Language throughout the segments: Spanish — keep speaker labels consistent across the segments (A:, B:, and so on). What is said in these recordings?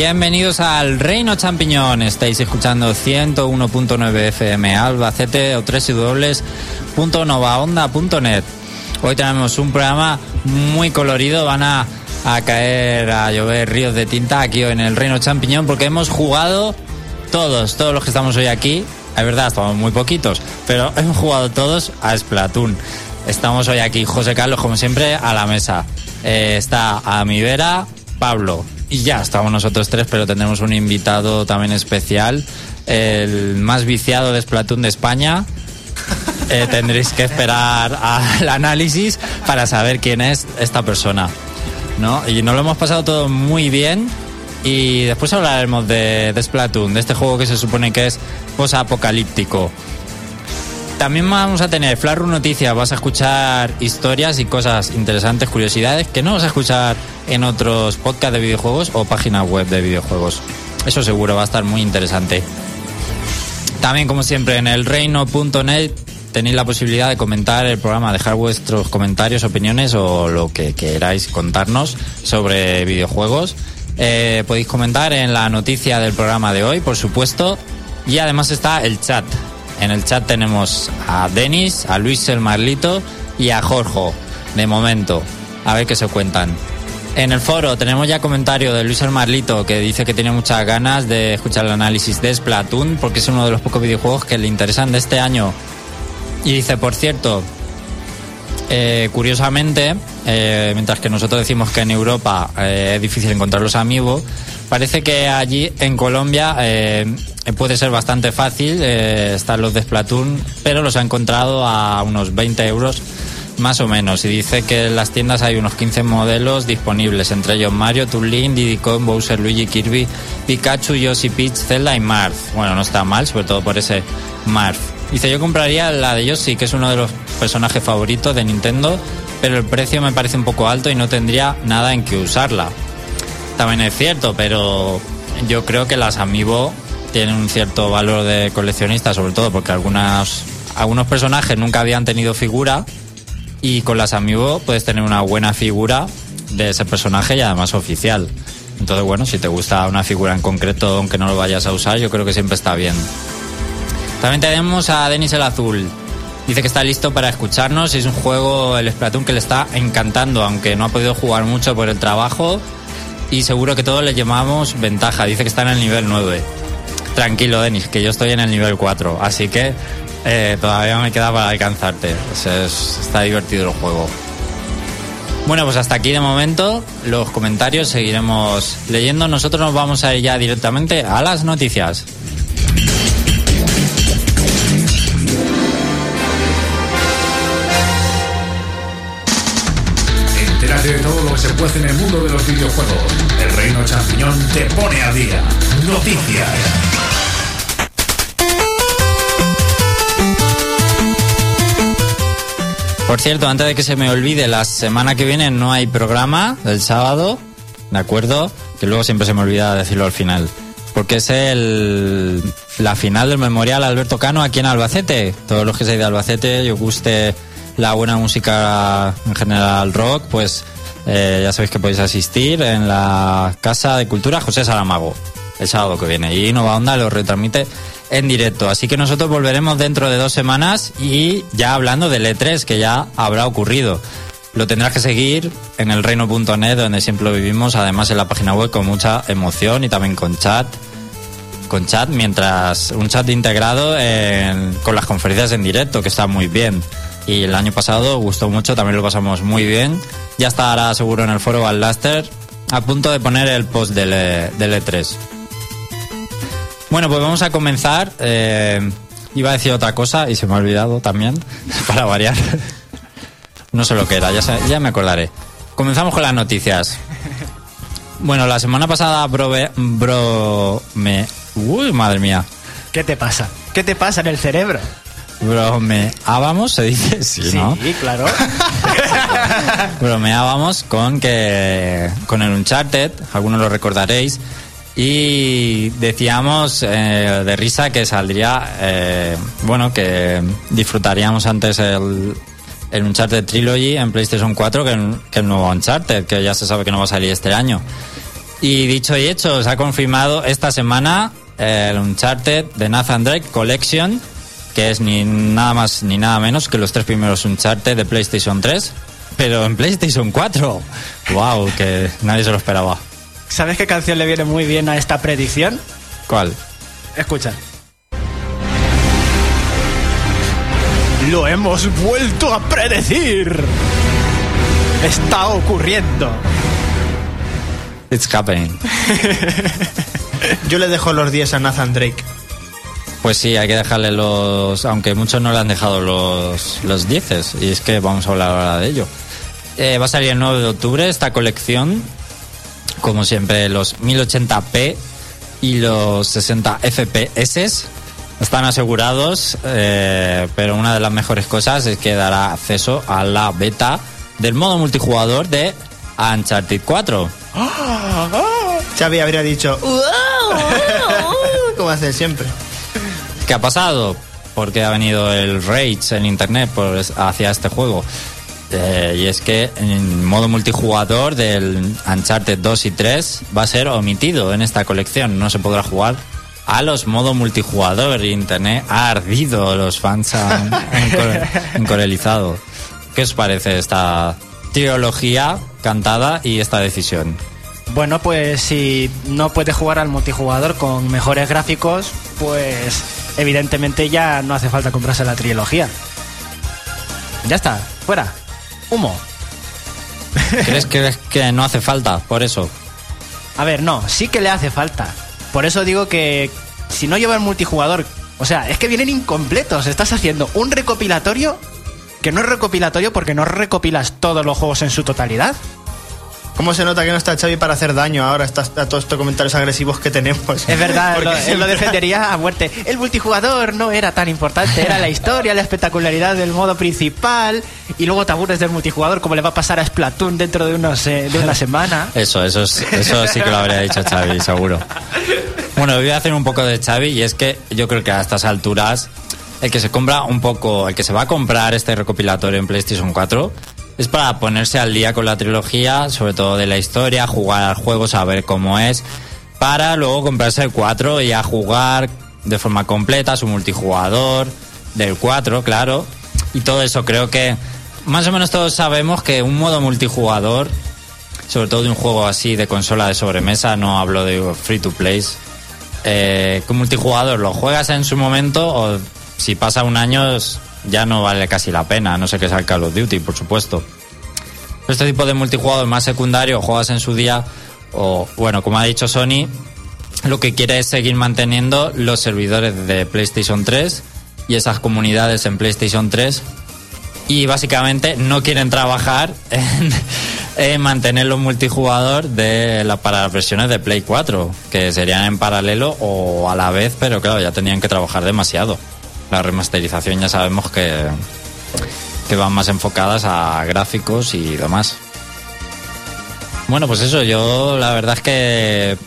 A: Bienvenidos al Reino Champiñón. Estáis escuchando 101.9 FM Albacete o www.novaonda.net. Hoy tenemos un programa muy colorido. Van a, a caer, a llover ríos de tinta aquí en el Reino Champiñón porque hemos jugado todos, todos los que estamos hoy aquí. Es verdad, estamos muy poquitos, pero hemos jugado todos a Splatoon. Estamos hoy aquí, José Carlos, como siempre, a la mesa. Eh, está a mi vera Pablo. Y ya estamos nosotros tres, pero tendremos un invitado también especial, el más viciado de Splatoon de España. Eh, tendréis que esperar al análisis para saber quién es esta persona. ¿no? Y nos lo hemos pasado todo muy bien. Y después hablaremos de, de Splatoon, de este juego que se supone que es post-apocalíptico. También vamos a tener Flarru Noticias, vas a escuchar historias y cosas interesantes, curiosidades que no vas a escuchar en otros podcasts de videojuegos o páginas web de videojuegos. Eso seguro va a estar muy interesante. También, como siempre, en el reino.net tenéis la posibilidad de comentar el programa, dejar vuestros comentarios, opiniones o lo que queráis contarnos sobre videojuegos. Eh, podéis comentar en la noticia del programa de hoy, por supuesto. Y además está el chat. En el chat tenemos a Denis, a Luis el Marlito y a Jorge, de momento. A ver qué se cuentan. En el foro tenemos ya comentario de Luis el Marlito que dice que tiene muchas ganas de escuchar el análisis de Splatoon porque es uno de los pocos videojuegos que le interesan de este año. Y dice, por cierto, eh, curiosamente, eh, mientras que nosotros decimos que en Europa eh, es difícil encontrar los amigos, parece que allí en Colombia eh, puede ser bastante fácil eh, estar los de Splatoon, pero los ha encontrado a unos 20 euros más o menos. Y dice que en las tiendas hay unos 15 modelos disponibles, entre ellos Mario, Toon Diddy Kong, Bowser, Luigi, Kirby, Pikachu, Yoshi, Peach, Zelda y Marth. Bueno, no está mal, sobre todo por ese Marth. Dice, yo compraría la de Yoshi, que es uno de los personajes favoritos de Nintendo, pero el precio me parece un poco alto y no tendría nada en que usarla. También es cierto, pero yo creo que las Amiibo tienen un cierto valor de coleccionista, sobre todo porque algunas, algunos personajes nunca habían tenido figura y con las Amiibo puedes tener una buena figura de ese personaje y además oficial. Entonces, bueno, si te gusta una figura en concreto, aunque no lo vayas a usar, yo creo que siempre está bien. También tenemos a Denis el Azul. Dice que está listo para escucharnos. Es un juego, el Splatoon, que le está encantando, aunque no ha podido jugar mucho por el trabajo. Y seguro que todos le llamamos ventaja. Dice que está en el nivel 9. Tranquilo, Denis, que yo estoy en el nivel 4. Así que eh, todavía me queda para alcanzarte. Es- está divertido el juego. Bueno, pues hasta aquí de momento los comentarios seguiremos leyendo. Nosotros nos vamos a ir ya directamente a las noticias.
B: Se puede en el mundo de los videojuegos. El Reino Champiñón te pone a día. Noticias.
A: Por cierto, antes de que se me olvide, la semana que viene no hay programa el sábado, ¿de acuerdo? Que luego siempre se me olvida decirlo al final. Porque es el, la final del Memorial Alberto Cano aquí en Albacete. Todos los que seáis de Albacete y os guste la buena música en general rock, pues eh, ya sabéis que podéis asistir en la Casa de Cultura José Saramago el sábado que viene. Y Nova Onda lo retransmite en directo. Así que nosotros volveremos dentro de dos semanas y ya hablando del E3 que ya habrá ocurrido. Lo tendrás que seguir en el reino.net donde siempre lo vivimos, además en la página web con mucha emoción y también con chat. Con chat, mientras un chat integrado en- con las conferencias en directo, que está muy bien. Y el año pasado gustó mucho, también lo pasamos muy bien. Ya estará seguro en el foro Alaster a punto de poner el post del, E- del E3. Bueno, pues vamos a comenzar. Eh, iba a decir otra cosa y se me ha olvidado también, para variar. No sé lo que era, ya, ya me acordaré. Comenzamos con las noticias. Bueno, la semana pasada bro, me... Uy, madre mía.
C: ¿Qué te pasa? ¿Qué te pasa en el cerebro?
A: Bromeábamos, se dice, sí, ¿no?
C: claro.
A: bromeábamos con que con el Uncharted, algunos lo recordaréis, y decíamos eh, de risa que saldría, eh, bueno, que disfrutaríamos antes el, el Uncharted Trilogy en PlayStation 4 que el, que el nuevo Uncharted, que ya se sabe que no va a salir este año. Y dicho y hecho, se ha confirmado esta semana el Uncharted de Nathan Drake Collection, que es ni nada más ni nada menos que los tres primeros Uncharted de PlayStation 3, pero en PlayStation 4. ¡Wow! Que nadie se lo esperaba.
C: ¿Sabes qué canción le viene muy bien a esta predicción?
A: ¿Cuál?
C: Escucha. Lo hemos vuelto a predecir. Está ocurriendo.
A: It's happening.
D: Yo le dejo los 10 a Nathan Drake.
A: Pues sí, hay que dejarle los. Aunque muchos no le han dejado los, los 10 y es que vamos a hablar ahora de ello. Eh, va a salir el 9 de octubre esta colección. Como siempre, los 1080p y los 60 FPS están asegurados, eh, pero una de las mejores cosas es que dará acceso a la beta del modo multijugador de Uncharted 4.
D: Xavi habría dicho, como hace siempre.
A: ¿Qué ha pasado? Porque ha venido el rage en internet por, hacia este juego. Eh, y es que en modo multijugador del Uncharted 2 y 3 va a ser omitido en esta colección. No se podrá jugar a los modo multijugador. Internet ha ardido, los fans han encor- encorelizado. ¿Qué os parece esta trilogía cantada y esta decisión?
C: Bueno, pues si no puedes jugar al multijugador con mejores gráficos, pues evidentemente ya no hace falta comprarse la trilogía. Ya está, fuera. Humo.
A: ¿Crees que, que no hace falta por eso?
C: A ver, no, sí que le hace falta. Por eso digo que si no lleva el multijugador, o sea, es que vienen incompletos. Estás haciendo un recopilatorio que no es recopilatorio porque no recopilas todos los juegos en su totalidad.
D: ¿Cómo se nota que no está Xavi para hacer daño ahora está, a todos estos comentarios agresivos que tenemos?
C: Es verdad,
D: Porque
C: lo, él lo defendería a muerte. El multijugador no era tan importante, era la historia, la espectacularidad del modo principal y luego te aburres del multijugador como le va a pasar a Splatoon dentro de, unos, eh, de una semana.
A: Eso, eso, es- eso sí que lo habría dicho Xavi, seguro. Bueno, voy a hacer un poco de Xavi y es que yo creo que a estas alturas el que se compra un poco, el que se va a comprar este recopilatorio en PlayStation 4 es para ponerse al día con la trilogía, sobre todo de la historia, jugar al juego, saber cómo es, para luego comprarse el 4 y a jugar de forma completa su multijugador del 4, claro. Y todo eso creo que más o menos todos sabemos que un modo multijugador sobre todo de un juego así de consola de sobremesa, no hablo de free to play. Eh, con multijugador lo juegas en su momento o si pasa un año ya no vale casi la pena, no sé que sea el Call of Duty, por supuesto. Este tipo de multijugador más secundario juegas en su día o, bueno, como ha dicho Sony, lo que quiere es seguir manteniendo los servidores de PlayStation 3 y esas comunidades en PlayStation 3 y básicamente no quieren trabajar en, en mantener los multijugador de la, para las versiones de Play 4, que serían en paralelo o a la vez, pero claro, ya tendrían que trabajar demasiado. La remasterización ya sabemos que, que van más enfocadas a gráficos y demás. Bueno, pues eso, yo la verdad es que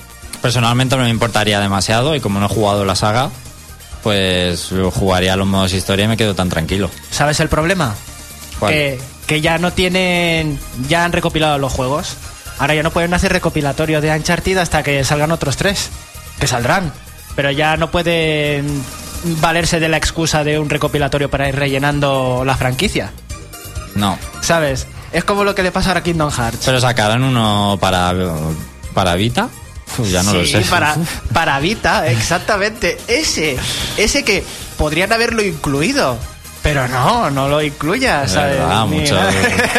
A: personalmente no me importaría demasiado y como no he jugado la saga, pues jugaría los modos historia y me quedo tan tranquilo.
C: ¿Sabes el problema?
A: ¿Cuál?
C: Que, que ya no tienen. Ya han recopilado los juegos. Ahora ya no pueden hacer recopilatorio de Uncharted hasta que salgan otros tres. Que saldrán. Pero ya no pueden valerse de la excusa de un recopilatorio para ir rellenando la franquicia.
A: No,
C: ¿Sabes? Es como lo que le pasa ahora a Kingdom Hearts.
A: pero sacarán uno para, para Vita. Uf, ya no
C: sí,
A: lo sé.
C: Para, para Vita, exactamente. Ese. Ese que podrían haberlo incluido. Pero no, no lo incluyas,
A: Es
C: ¿sabes?
A: verdad, muchos,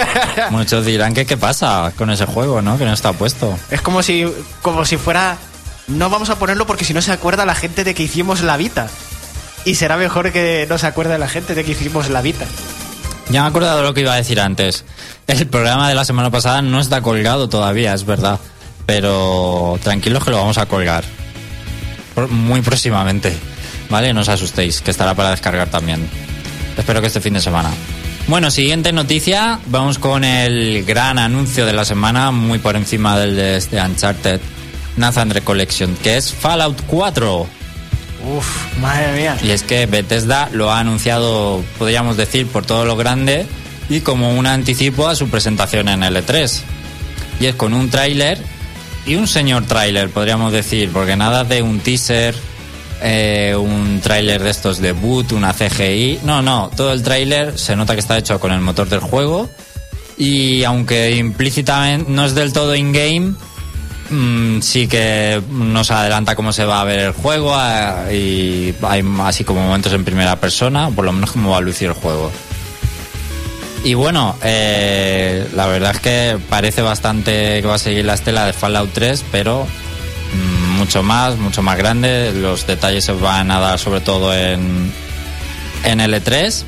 A: muchos dirán que qué pasa con ese juego, ¿no? Que no está puesto.
C: Es como si, como si fuera. No vamos a ponerlo porque si no se acuerda la gente de que hicimos la Vita. Y será mejor que no se acuerde la gente de que hicimos la Vita.
A: Ya me he acordado de lo que iba a decir antes. El programa de la semana pasada no está colgado todavía, es verdad. Pero tranquilos que lo vamos a colgar. Muy próximamente. ¿Vale? No os asustéis, que estará para descargar también. Espero que este fin de semana. Bueno, siguiente noticia. Vamos con el gran anuncio de la semana, muy por encima del de este Uncharted Nathan Drake Collection, que es Fallout 4.
C: Uf, madre mía.
A: Y es que Bethesda lo ha anunciado, podríamos decir, por todo lo grande y como un anticipo a su presentación en L3. Y es con un tráiler y un señor tráiler, podríamos decir, porque nada de un teaser, eh, un tráiler de estos de boot, una CGI. No, no, todo el tráiler se nota que está hecho con el motor del juego y aunque implícitamente no es del todo in-game, mm, sí que nos adelanta cómo se va a ver el juego eh, y hay así como momentos en primera persona, por lo menos cómo va a lucir el juego. Y bueno, eh, la verdad es que parece bastante que va a seguir la estela de Fallout 3, pero mm, mucho más, mucho más grande. Los detalles se van a dar sobre todo en, en L3.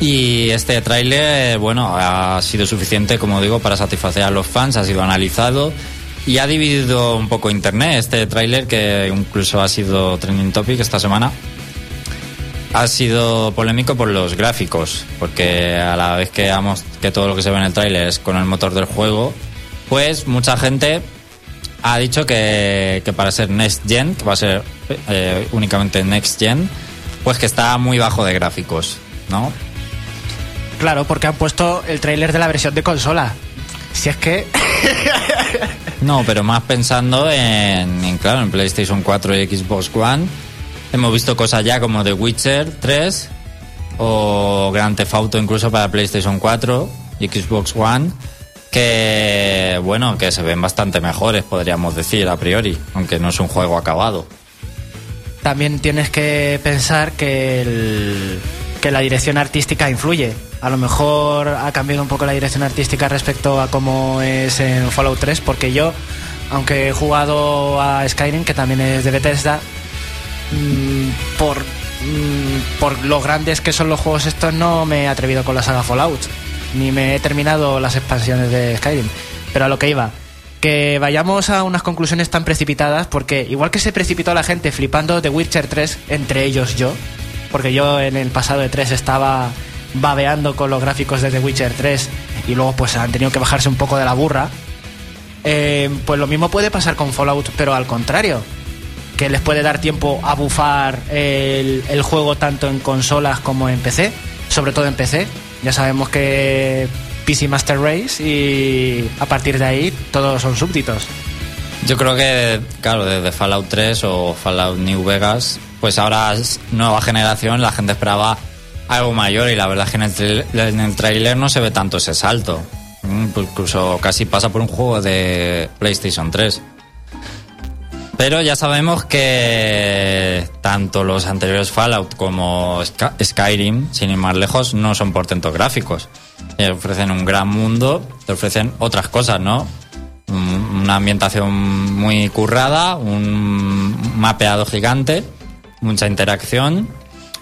A: Y este tráiler, bueno, ha sido suficiente, como digo, para satisfacer a los fans, ha sido analizado y ha dividido un poco internet. Este tráiler, que incluso ha sido trending topic esta semana, ha sido polémico por los gráficos, porque a la vez que, que todo lo que se ve en el tráiler es con el motor del juego, pues mucha gente ha dicho que, que para ser Next Gen, que va a ser eh, únicamente Next Gen, pues que está muy bajo de gráficos, ¿no?
C: Claro, porque han puesto el tráiler de la versión de consola. Si es que...
A: No, pero más pensando en, en, claro, en PlayStation 4 y Xbox One. Hemos visto cosas ya como The Witcher 3 o Grand Theft Auto incluso para PlayStation 4 y Xbox One que bueno, que se ven bastante mejores, podríamos decir a priori, aunque no es un juego acabado.
C: También tienes que pensar que, el- que la dirección artística influye. A lo mejor ha cambiado un poco la dirección artística respecto a cómo es en Fallout 3, porque yo, aunque he jugado a Skyrim, que también es de Bethesda, mm, por, mm, por lo grandes que son los juegos estos, no me he atrevido con la saga Fallout, ni me he terminado las expansiones de Skyrim. Pero a lo que iba, que vayamos a unas conclusiones tan precipitadas, porque igual que se precipitó la gente flipando de Witcher 3, entre ellos yo, porque yo en el pasado de 3 estaba babeando con los gráficos de The Witcher 3 y luego pues han tenido que bajarse un poco de la burra, eh, pues lo mismo puede pasar con Fallout, pero al contrario, que les puede dar tiempo a bufar el, el juego tanto en consolas como en PC, sobre todo en PC. Ya sabemos que PC Master Race y a partir de ahí todos son súbditos.
A: Yo creo que, claro, desde Fallout 3 o Fallout New Vegas, pues ahora es nueva generación, la gente esperaba algo mayor y la verdad es que en el, trail- en el trailer no se ve tanto ese salto. Mm, pues Incluso casi pasa por un juego de PlayStation 3. Pero ya sabemos que tanto los anteriores Fallout como Sky- Skyrim, sin ir más lejos, no son portentos gráficos. Te ofrecen un gran mundo, te ofrecen otras cosas, ¿no? Un- Una ambientación muy currada, un mapeado gigante, mucha interacción,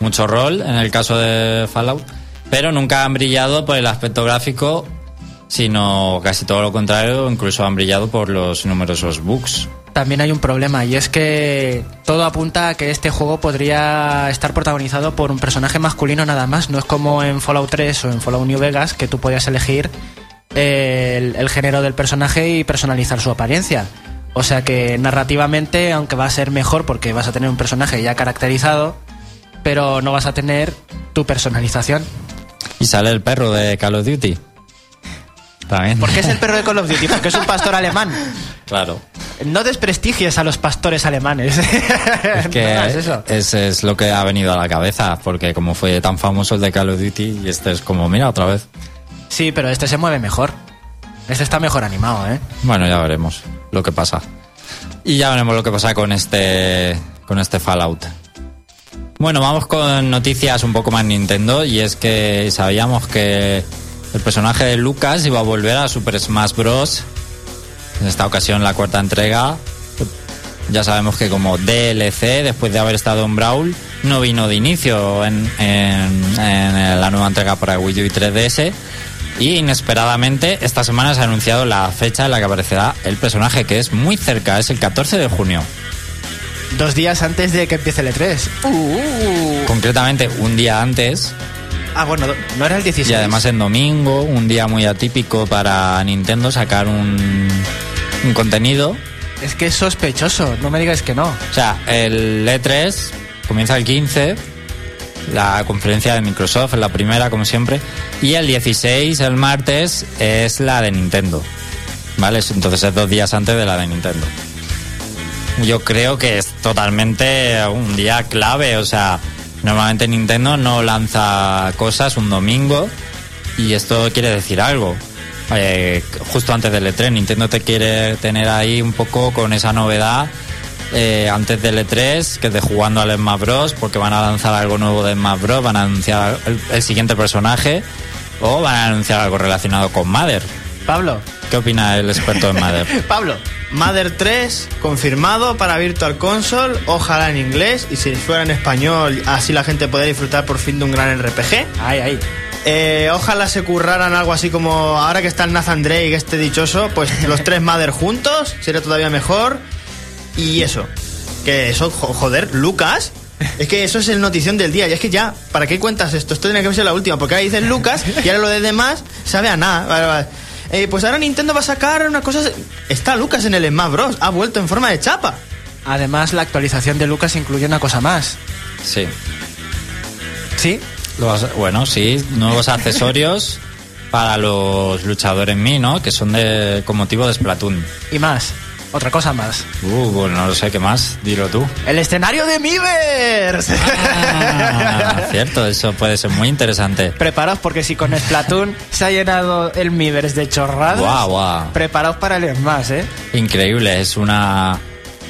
A: mucho rol en el caso de Fallout, pero nunca han brillado por el aspecto gráfico, sino casi todo lo contrario, incluso han brillado por los numerosos bugs.
C: También hay un problema y es que todo apunta a que este juego podría estar protagonizado por un personaje masculino nada más. No es como en Fallout 3 o en Fallout New Vegas que tú podías elegir el, el género del personaje y personalizar su apariencia. O sea que narrativamente, aunque va a ser mejor porque vas a tener un personaje ya caracterizado, pero no vas a tener tu personalización.
A: Y sale el perro de Call of Duty. También.
C: ¿Por qué es el perro de Call of Duty? Porque es un pastor alemán.
A: Claro.
C: No desprestigies a los pastores alemanes.
A: Es que
C: No eso.
A: ese es lo que ha venido a la cabeza, porque como fue tan famoso el de Call of Duty, y este es como, mira, otra vez.
C: Sí, pero este se mueve mejor. Este está mejor animado, ¿eh?
A: Bueno, ya veremos lo que pasa. Y ya veremos lo que pasa con este, con este Fallout. Bueno, vamos con noticias un poco más Nintendo, y es que sabíamos que el personaje de Lucas iba a volver a Super Smash Bros. En esta ocasión la cuarta entrega. Ya sabemos que como DLC, después de haber estado en Brawl, no vino de inicio en, en- la nueva entrega para Wii U y 3DS. Y inesperadamente, esta semana se ha anunciado la fecha en la que aparecerá el personaje, que es muy cerca, es el 14 de junio.
C: Dos días antes de que empiece el E3. Uh.
A: Concretamente, un día antes,
C: Ah, bueno, no era el 16.
A: y además en domingo, un día muy atípico para Nintendo sacar un, un contenido.
C: Es que es sospechoso, no me digas que no.
A: O sea, el E3 comienza el 15, la conferencia de Microsoft es la primera, como siempre, y el 16, el martes, es la de Nintendo. ¿Vale? Entonces es dos días antes de la de Nintendo. Yo creo que es totalmente un día clave, o sea, normalmente Nintendo no lanza cosas un domingo y esto quiere decir algo. Eh, justo antes del E3, Nintendo te quiere tener ahí un poco con esa novedad eh, antes del E3, que es de jugando al Smash Bros, porque van a lanzar algo nuevo de Smash Bros, van a anunciar el, el siguiente personaje o van a anunciar algo relacionado con Mother.
C: Pablo,
A: ¿Qué opina el experto en Mother?
C: Pablo,
D: Mother 3 confirmado para Virtual Console, ojalá en inglés y si fuera en español, así la gente podría disfrutar por fin de un gran RPG.
C: ahí, ahí.
D: Eh, ojalá se curraran algo así como ahora que está el Nathan Drake, este dichoso, pues los tres Mother juntos, sería todavía mejor. Y eso, que eso, jo- joder, Lucas. Es que eso es el notición del día. Y es que ya, ¿para qué cuentas esto? Esto tiene que ser la última, porque ahora dices Lucas y ahora lo de demás sabe a nada. Eh, pues ahora Nintendo va a sacar una cosa. Está Lucas en el Smash Bros. Ha vuelto en forma de chapa.
C: Además, la actualización de Lucas incluye una cosa más.
A: Sí.
C: ¿Sí?
A: Los- bueno, sí, nuevos accesorios para los luchadores Mi, ¿no? Que son de con motivo de Splatoon.
C: Y más. Otra cosa más.
A: Uh, bueno, no lo sé qué más, dilo tú.
C: ¡El escenario de Miiverse!
A: Ah, cierto, eso puede ser muy interesante.
C: Preparaos porque si con Splatoon se ha llenado el Miiverse de chorradas,
A: Guau, guau.
C: preparaos para el Smash, ¿eh?
A: Increíble, es una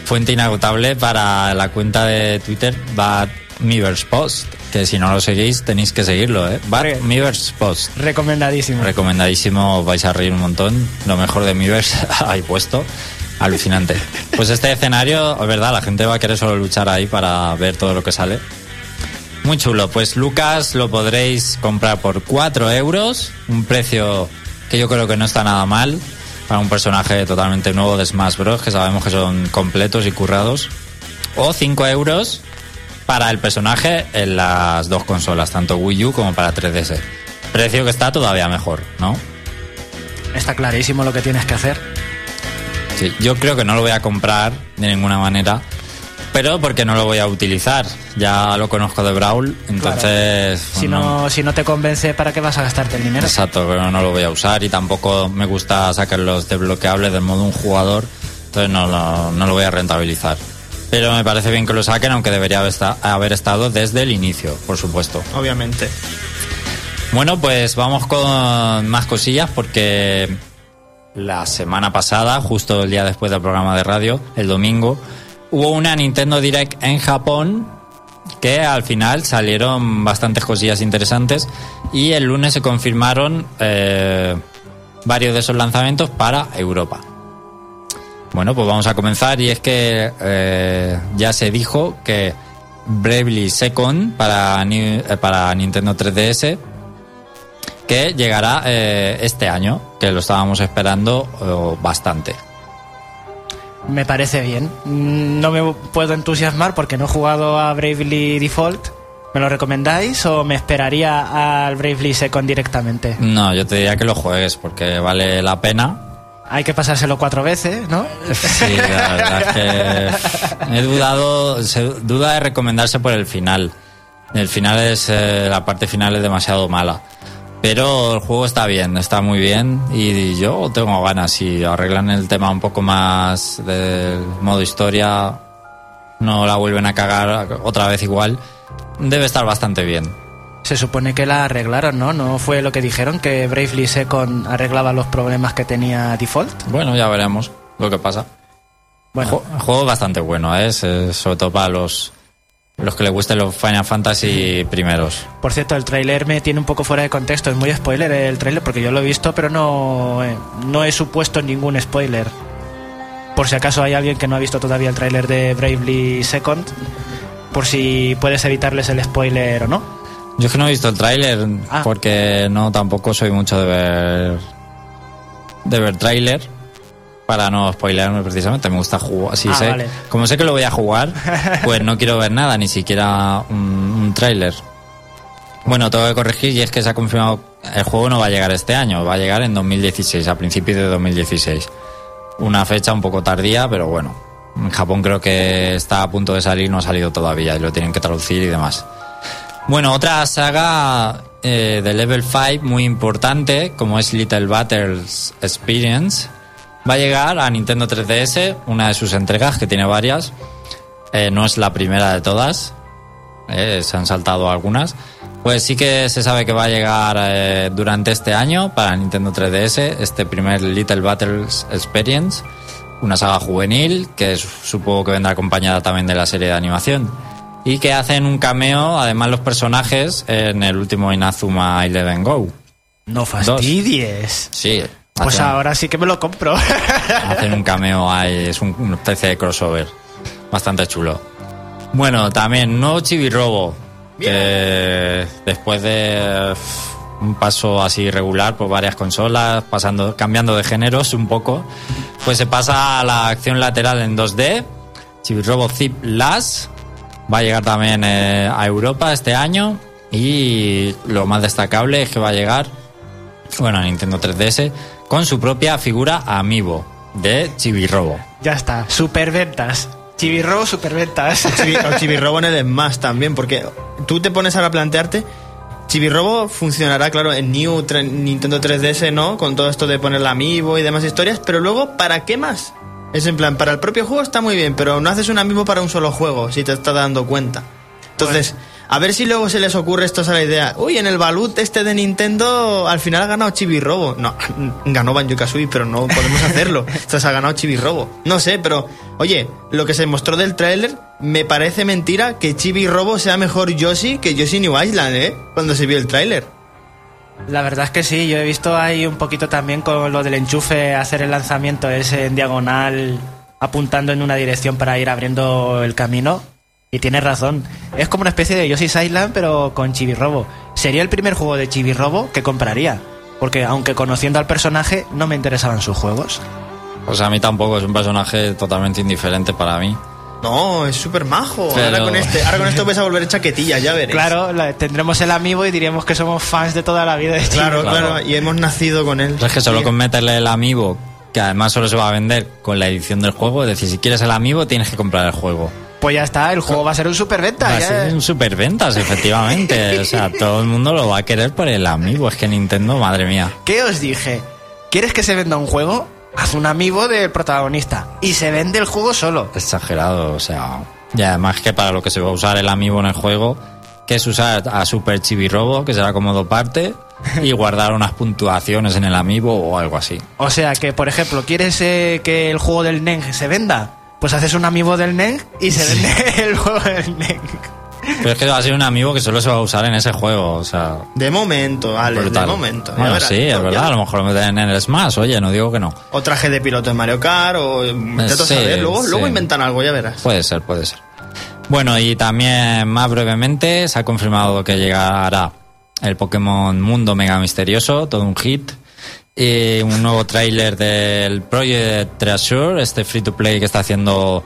A: fuente inagotable para la cuenta de Twitter Bad Miiverse Post, que si no lo seguís tenéis que seguirlo, ¿eh? Bad
C: Re-
A: Miiverse Post.
C: Recomendadísimo.
A: Recomendadísimo, vais a reír un montón. Lo mejor de Miiverse ahí puesto. Alucinante. Pues este escenario, es verdad, la gente va a querer solo luchar ahí para ver todo lo que sale. Muy chulo. Pues Lucas lo podréis comprar por 4 euros. Un precio que yo creo que no está nada mal para un personaje totalmente nuevo de Smash Bros. Que sabemos que son completos y currados. O 5 euros para el personaje en las dos consolas, tanto Wii U como para 3DS. Precio que está todavía mejor, ¿no?
C: Está clarísimo lo que tienes que hacer.
A: Sí, yo creo que no lo voy a comprar de ninguna manera, pero porque no lo voy a utilizar. Ya lo conozco de Brawl, entonces...
C: Si no, si no te convence, ¿para qué vas a gastarte el dinero?
A: Exacto, pero no lo voy a usar y tampoco me gusta sacar los desbloqueables del modo un jugador, entonces no, lo- no lo voy a rentabilizar. Pero me parece bien que lo saquen, aunque debería haber estado desde el inicio, por supuesto.
D: Obviamente.
A: Bueno, pues vamos con más cosillas porque la semana pasada, justo el día después del programa de radio, el domingo, hubo una Nintendo Direct en Japón que al final salieron bastantes cosillas interesantes y el lunes se confirmaron eh, varios de esos lanzamientos para Europa. Bueno, pues vamos a comenzar y es que eh, ya se dijo que Bravely Second para, eh, para Nintendo 3DS que llegará eh, este año, que lo estábamos esperando eh, bastante.
C: Me parece bien. Mm, No me puedo entusiasmar porque no he jugado a Bravely Default. ¿Me lo recomendáis o me esperaría al Bravely Second directamente?
A: No, yo te diría que lo juegues porque vale la pena.
C: Hay que pasárselo cuatro veces, ¿no?
A: Sí, la verdad es que he dudado, se duda de recomendarse por el final. El final es, eh, la parte final es demasiado mala. Pero el juego está bien, está muy bien y yo tengo ganas. Si arreglan el tema un poco más del modo historia, no la vuelven a cagar otra vez igual, debe estar bastante bien.
C: Se supone que la arreglaron, ¿no? ¿No fue lo que dijeron? Que Bravely Second arreglaba los problemas que tenía Default.
A: Bueno, ya veremos lo que pasa.
C: Bueno,
A: El juego es bastante bueno, ¿eh? Eh, sobre todo para los, los que les gusten los Final Fantasy primeros.
C: por cierto, el tráiler me tiene un poco fuera de contexto. Es muy spoiler el tráiler porque yo lo he visto, pero no, eh, no he supuesto ningún spoiler. Por si acaso hay alguien que no ha visto todavía el tráiler de Bravely Second, por si puedes evitarles el spoiler o no.
A: Yo es que no he visto el tráiler
C: Ah.
A: porque no tampoco soy mucho de ver de ver tráiler para no spoilearme precisamente. Me gusta jugar. Si
C: Ah,
A: sé,
C: vale.
A: Como sé que lo voy a jugar, pues no quiero ver nada, ni siquiera un, un tráiler. Bueno, tengo que corregir y es que se ha confirmado el juego no va a llegar este año, va a llegar en 2016, a principios de 2016. Una fecha un poco tardía, pero bueno. En Japón creo que está a punto de salir, no ha salido todavía y lo tienen que traducir y demás. Bueno, otra saga eh, de Level 5 muy importante, como es Little Battles Experience, va a llegar a Nintendo 3DS, una de sus entregas, que tiene varias. Eh, no es la primera de todas, eh, se han saltado algunas. Pues sí que se sabe que va a llegar eh, durante este año para Nintendo 3DS, este primer Little Battles Experience, una saga juvenil que supongo que vendrá acompañada también de la serie de animación. Y que hacen un cameo, además los personajes, en el último Inazuma Eleven Go.
C: No fastidies.
A: Sí.
C: Pues ahora sí que me lo compro.
A: hacen un cameo ahí, es un- una especie de crossover. Bastante chulo. Bueno, también nuevo Chibi-Robo. Que después de un paso así regular por varias consolas, pasando, cambiando de géneros un poco, pues se pasa a la acción lateral en 2D. Chibi-Robo Zip Las va a llegar también eh, a Europa este año. Y lo más destacable es que va a llegar bueno, a Nintendo 3DS, con su propia figura Amiibo de Chibi-Robo.
C: ya está, superventas. Chibirrobo, superventas.
D: Chibi- o Chibi-Robo en el Smash también, porque tú te pones ahora a plantearte. Chibi-Robo funcionará, claro, en New tre- Nintendo 3DS, ¿no? Con todo esto de poner la amiibo y demás historias, pero luego, ¿para qué más? Es en plan, para el propio juego está muy bien, pero no haces un amiibo para un solo juego, si te estás dando cuenta. Entonces, a ver si luego se les ocurre esto a la idea. Uy, en el balut este de Nintendo al final ha ganado Chibi-Robo. No, ganó Banjo-Kazooie, pero no podemos hacerlo. Entonces ha ganado Chibi-Robo. No sé, pero oye, lo que se mostró del tráiler me parece mentira que Chibi-Robo sea mejor Yoshi que Yoshi New Island, ¿eh? Cuando se vio el tráiler.
C: La verdad es que sí, yo he visto ahí un poquito también con lo del enchufe, hacer el lanzamiento ese en diagonal, apuntando en una dirección para ir abriendo el camino. Y tienes razón, es como una especie de Yoshi's Island, pero con Chibi-Robo. Sería el primer juego de Chibi-Robo que compraría. Porque aunque conociendo al personaje, no me interesaban sus juegos.
A: Pues a mí tampoco, es un personaje totalmente indiferente para mí.
D: No, es súper majo. Ahora, con este, ahora con esto vais a volver chaquetilla, ya veréis.
C: Claro, la- tendremos el amiibo y diríamos que somos fans de toda la vida de
D: Claro,
C: Chibi-Robo.
D: claro, y hemos nacido con él.
A: Pero es que solo con meterle el Amiibo, que además solo se va a vender con la edición del juego, es decir, si quieres el Amiibo tienes que comprar el juego.
C: Pues ya está, el juego va a ser un superventa.
A: Va a ser un superventas, efectivamente. O sea, todo el mundo lo va a querer por el Amiibo. Es que Nintendo, madre mía.
C: ¿Qué os dije? ¿Quieres que se venda un juego? Haz un amiibo del protagonista. Y se vende el juego solo.
A: Exagerado, o sea. Y además que para lo que se va a usar el Amiibo en el juego, que es usar a Super Chibi-Robo, que será como parte, y guardar unas puntuaciones en el Amiibo o algo así.
C: O sea que, por ejemplo, ¿quieres eh, que el juego del Neng se venda? Pues haces un amiibo del Neng y se vende el juego del Neng.
A: Pero es que va a ser un amiibo que solo se va a usar en ese juego, o sea.
D: De momento, Ale,
A: brutal.
D: de momento.
A: Bueno,
D: verás.
A: sí, es
D: Ya-
A: verdad, a lo mejor lo meten en el Smash, oye, no digo que no.
D: O traje de piloto en Mario Kart, o
A: sí,
D: saber. Luego,
A: sí.
D: luego inventan algo, ya verás.
A: Puede ser, puede ser. Bueno, y también más brevemente se ha confirmado que llegará el Pokémon Mundo Mega Misterioso, todo un hit. Y un nuevo tráiler del Project Treasure, este free to play que está haciendo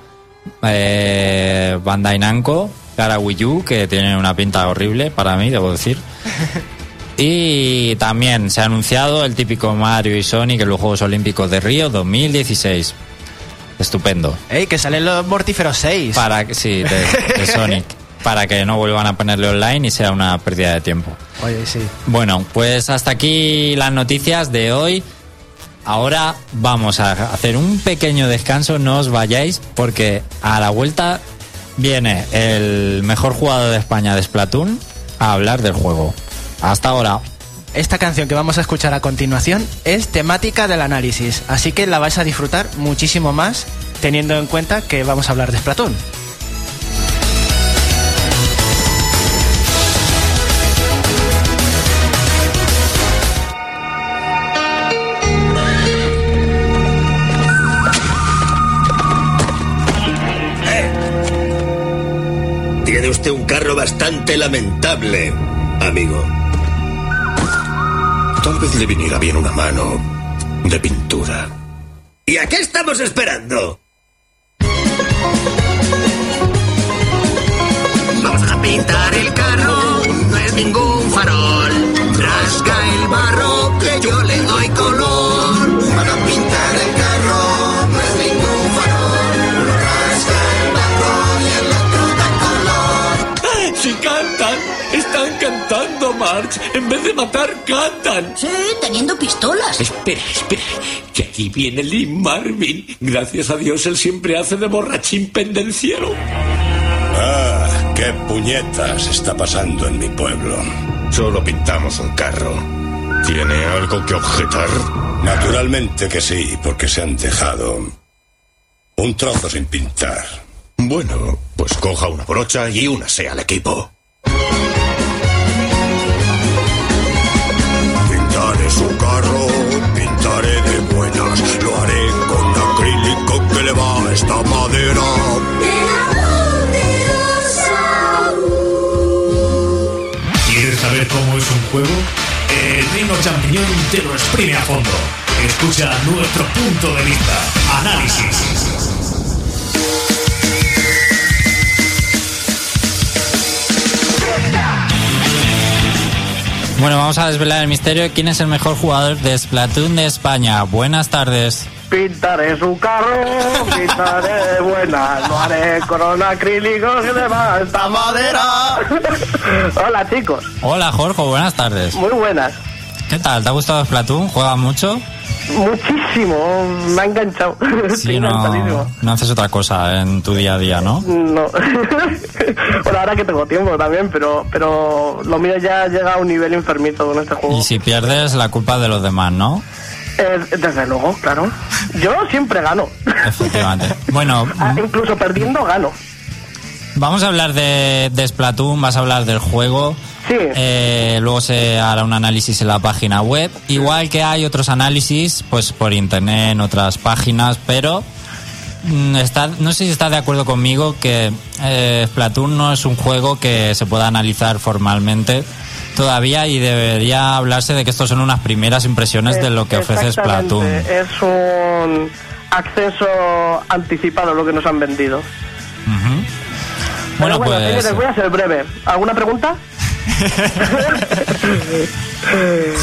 A: eh, Bandai Namco para Wii U, que tiene una pinta horrible para mí, debo decir. Y también se ha anunciado el típico Mario y Sonic en los Juegos Olímpicos de Río 2016. Estupendo.
C: ¡Ey, que salen los Mortíferos 6!
A: Para que, sí, de, de Sonic. Para que no vuelvan a ponerle online y sea una pérdida de tiempo.
C: Oye, sí.
A: Bueno, pues hasta aquí las noticias de hoy. Ahora vamos a hacer un pequeño descanso, no os vayáis, porque a la vuelta viene el mejor jugador de España de Splatoon a hablar del juego. Hasta ahora.
C: Esta canción que vamos a escuchar a continuación es temática del análisis, así que la vais a disfrutar muchísimo más teniendo en cuenta que vamos a hablar de Splatoon.
E: Tiene usted un carro bastante lamentable, amigo. Tal vez le viniera bien una mano de pintura. ¿Y a qué estamos esperando? Vamos a pintar el carro, no es ningún farol. Rasca el barro que yo le doy color. Para pintar el carro,
F: cantan! ¡Están cantando, March. En vez de matar, cantan.
E: Sí, teniendo pistolas.
F: Espera, espera. Que aquí viene Lee Marvin. Gracias a Dios él siempre hace de borrachín pendenciero.
G: Ah, qué puñetas está pasando en mi pueblo.
H: Solo pintamos un carro. ¿Tiene algo que objetar?
G: Naturalmente que sí, porque se han dejado un trozo sin pintar.
H: Bueno, pues coja una brocha y únase al equipo.
G: Pintaré su carro, pintaré de buenas. Lo haré con acrílico que le va a esta madera.
B: ¿Quieres saber cómo es un juego? El Reino Champiñón te lo exprime a fondo. Escucha nuestro punto de vista. Análisis.
A: Bueno, vamos a desvelar el misterio de quién es el mejor jugador de Splatoon de España. Buenas tardes.
I: Pintaré su carro, pintaré de buena, lo haré con acrílicos que le va esta madera. Hola chicos,
A: Hola Jorge, buenas tardes.
I: muy buenas.
A: ¿Qué tal? ¿Te ha gustado Splatoon? ¿Juegas mucho?
I: Muchísimo, me ha enganchado.
A: Sí, no, no haces otra cosa en tu día a día, ¿no?
I: No. bueno, ahora que tengo tiempo también, pero, pero lo mío ya llega a un nivel enfermizo con este juego.
A: Y si pierdes, la culpa de los demás, ¿no?
I: Eh, desde luego, claro. Yo siempre gano.
A: Efectivamente. Bueno,
I: Ah, incluso perdiendo gano.
A: Vamos a hablar de, de Splatoon, vas a hablar del juego.
I: Sí.
A: Eh, luego se hará un análisis en la página web. Igual que hay otros análisis, pues por internet, en otras páginas, pero mm, está, no sé si está de acuerdo conmigo que eh, Splatoon no es un juego que se pueda analizar formalmente todavía y debería hablarse de que estos son unas primeras impresiones de lo que ofrece Splatoon.
I: Es un acceso anticipado lo que nos han vendido. Pero
A: Bueno,
I: bueno,
A: pues
I: señores, voy a ser breve. ¿Alguna pregunta?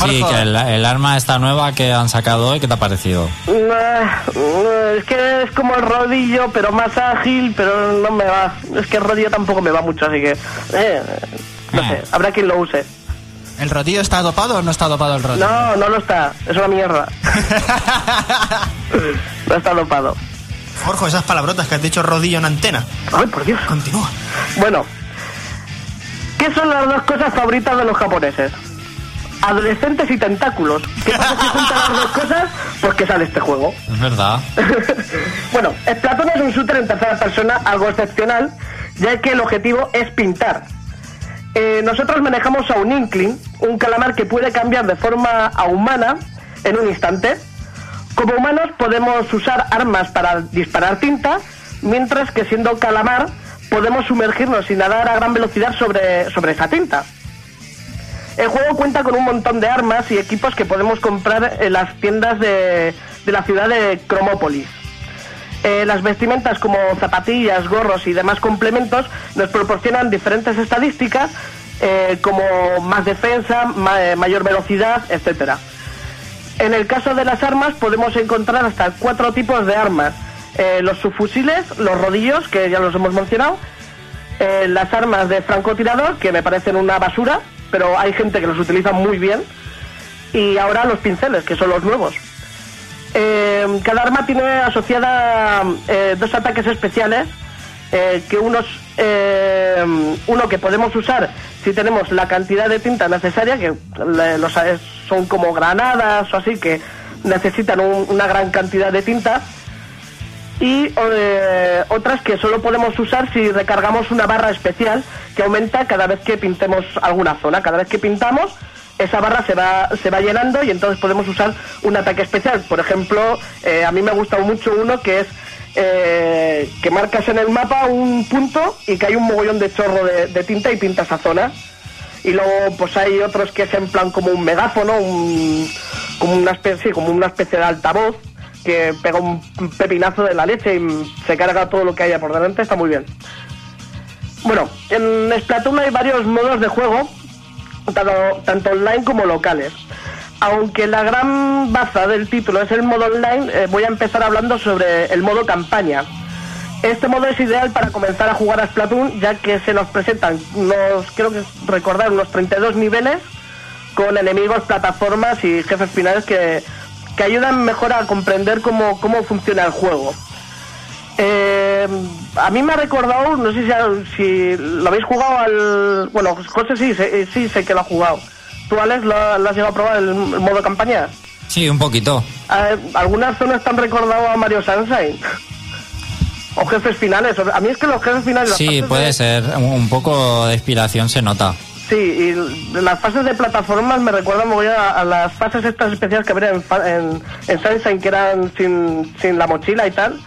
A: sí, que el, el arma esta nueva que han sacado hoy, ¿qué te ha parecido?
I: Eh, Es que es como el rodillo, pero más ágil, pero no me va. Es que el rodillo tampoco me va mucho, así que... eh, no sé, habrá quien lo use.
C: ¿El rodillo está dopado o no está dopado el rodillo?
I: No, no lo está. Es una mierda. no está dopado.
D: Jorge, esas palabrotas que has dicho rodillo en antena.
I: Ay, por Dios.
D: Continúa.
I: Bueno, ¿qué son las dos cosas favoritas de los japoneses? Adolescentes y tentáculos. ¿Qué pasa si juntan las dos cosas? Pues que sale este juego.
A: Es verdad.
I: bueno, Splatoon es un shooter en tercera persona algo excepcional, ya que el objetivo es pintar. Eh, nosotros manejamos a un Inkling, un calamar que puede cambiar de forma a humana en un instante. Como humanos podemos usar armas para disparar tinta, mientras que siendo calamar podemos sumergirnos y nadar a gran velocidad sobre, sobre esa tinta. El juego cuenta con un montón de armas y equipos que podemos comprar en las tiendas de, de la ciudad de Cromópolis. Eh, las vestimentas como zapatillas, gorros y demás complementos nos proporcionan diferentes estadísticas eh, como más defensa, eh, mayor velocidad, etcétera. En el caso de las armas podemos encontrar hasta cuatro tipos de armas. Eh, los subfusiles, los rodillos, que ya los hemos mencionado, eh, las armas de francotirador, que me parecen una basura, pero hay gente que los utiliza muy bien, y ahora los pinceles, que son los nuevos. Eh, cada arma tiene asociada dos ataques especiales, que unos, eh, uno que podemos usar si tenemos la cantidad de tinta necesaria, que los, eh, son como granadas o así, que necesitan un- una gran cantidad de tinta, y eh, otras que solo podemos usar si recargamos una barra especial que aumenta cada vez que pintemos alguna zona. Cada vez que pintamos, esa barra se va, se va llenando y entonces podemos usar un ataque especial. Por ejemplo, eh, a mí me ha gustado mucho uno que es eh, que marcas en el mapa un punto y que hay un mogollón de chorro de, tinta y pinta esa zona. Y luego pues hay otros que es en plan como un megáfono, un, como una especie, sí, como una especie de altavoz que pega un pepinazo de la leche y se carga todo lo que haya por delante, está muy bien. Bueno, en Splatoon hay varios modos de juego, tanto online como locales. Aunque la gran baza del título es el modo online, eh, voy a empezar hablando sobre el modo campaña, Este modo es ideal para comenzar a jugar a Splatoon, ya que se nos presentan unos, creo que recordar, unos 32 niveles con enemigos, plataformas y jefes finales que, que ayudan mejor a comprender cómo, cómo funciona el juego. Eh, a mí me ha recordado, no sé si, lo habéis jugado al... Bueno, José sí, sí sé que lo ha jugado. ¿Tú, Alex, has llegado a probar el, el modo campaña?
A: Sí, un poquito.
I: Eh, algunas zonas te han recordado a Mario Sunshine. o jefes finales. A mí es que los jefes finales...
A: Sí, puede
I: de-
A: ser. Un poco de inspiración se nota.
I: Sí, y las fases de plataformas me recuerdan mogollón a, a las fases estas especiales que habría en, en, en Sunshine, que eran sin, sin la mochila y tal.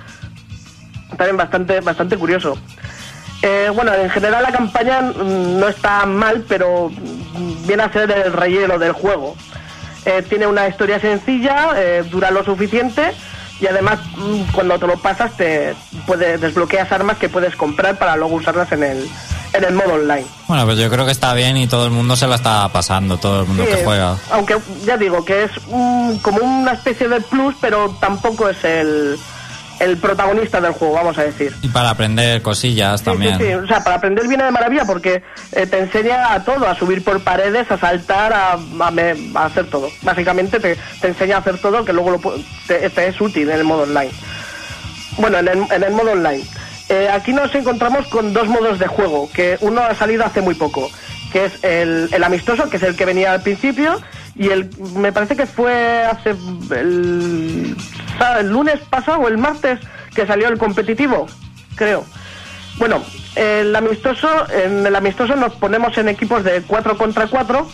I: También bastante, bastante curioso. Eh, bueno, en general la campaña mm, no está mal, pero viene a ser el relleno del juego. Eh, tiene una historia sencilla, eh, dura lo suficiente y además mm, cuando te lo pasas te puedes, desbloqueas armas que puedes comprar para luego usarlas en el, en el modo online.
A: Bueno, pues yo creo que está bien y todo el mundo se la está pasando, todo el mundo
I: Sí,
A: que juega.
I: Aunque ya digo que es un- como una especie de plus, pero tampoco es el, el protagonista del juego, vamos a decir.
A: Y para aprender cosillas
I: Sí,
A: también.
I: sí, sí. O sea, para aprender viene de maravilla porque eh, te enseña a todo, a subir por paredes, a saltar, a, a me- a hacer todo. Básicamente te, te enseña a hacer todo que luego lo te, te es útil en el modo online. Bueno, en el, en el modo online. Eh, aquí nos encontramos con dos modos de juego, que uno ha salido hace muy poco, que es el, el amistoso, que es el que venía al principio, y el me parece que fue hace el, el lunes pasado o el martes que salió el competitivo, creo. Bueno, el amistoso, en el amistoso nos ponemos en equipos de 4 contra 4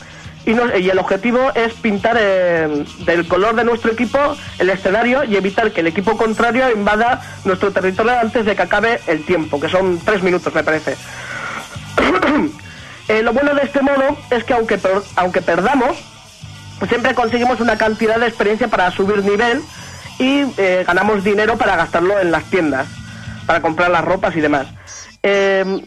I: y, nos- y el objetivo es pintar eh, del color de nuestro equipo el escenario y evitar que el equipo contrario invada nuestro territorio antes de que acabe el tiempo, que son 3 minutos me parece. Eh, lo bueno de este modo es que aunque, per- aunque perdamos, pues siempre conseguimos una cantidad de experiencia para subir nivel y eh, ganamos dinero para gastarlo en las tiendas, para comprar las ropas y demás. Eh,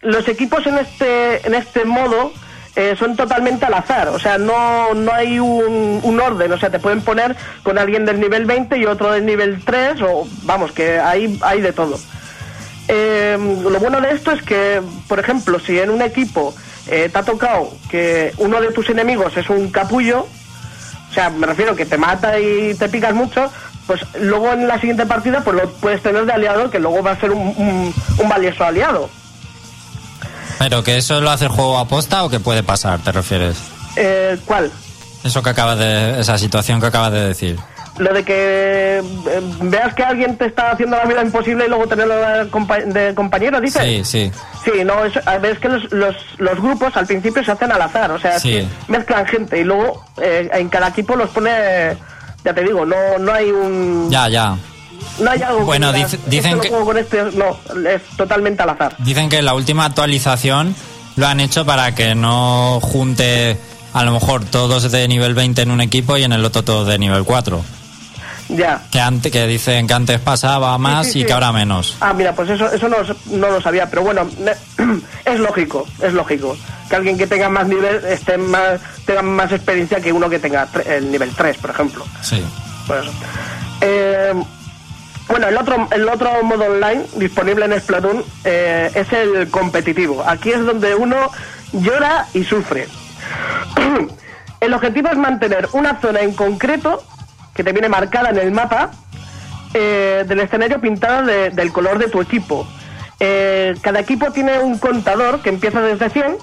I: los equipos en este, en este modo eh, son totalmente al azar, o sea, no, no hay un, un orden, o sea, te pueden poner con alguien del nivel 20 y otro del nivel 3, o vamos, que hay, hay de todo. Eh, lo bueno de esto es que, por ejemplo, si en un equipo eh, te ha tocado que uno de tus enemigos es un capullo, o sea, me refiero que te mata y te picas mucho, pues luego en la siguiente partida pues lo puedes tener de aliado, que luego va a ser un, un- un valioso aliado.
A: Pero que eso lo hace el juego aposta o que puede pasar, ¿te refieres?
I: Eh, ¿Cuál?
A: Eso que acabas de. esa situación que acabas de decir.
I: Lo de que eh, veas que alguien te está haciendo la vida imposible y luego tenerlo de, compa- de compañero, dices.
A: Sí, sí.
I: Sí, no, es, a ver, es que los, los, los grupos al principio se hacen al azar, o sea,
A: Sí.
I: mezclan gente y luego eh, en cada equipo los pone, ya te digo, no, no hay un...
A: Ya, ya.
I: No hay algo
A: Bueno,
I: que digas,
A: dice- dicen
I: "Esto lo
A: que-
I: juego con este, no, es totalmente al azar.
A: Dicen que la última actualización lo han hecho para que no junte a lo mejor todos de nivel 20 en un equipo y en el otro todos de nivel 4.
I: Ya.
A: Que antes que dicen que antes pasaba más
I: sí,
A: y
I: sí.
A: que ahora menos.
I: Ah, mira, pues eso, eso no, no lo sabía, pero bueno, es lógico, es lógico. Que alguien que tenga más nivel, esté más, tenga más experiencia que uno que tenga el nivel 3, por ejemplo.
A: Sí.
I: Por eso. Eh, bueno, el otro, el otro modo online disponible en Splatoon eh, es el competitivo. Aquí es donde uno llora y sufre. el objetivo es mantener una zona en concreto que te viene marcada en el mapa eh, del escenario pintada de- del color de tu equipo. Eh, cada equipo tiene un contador que empieza desde 100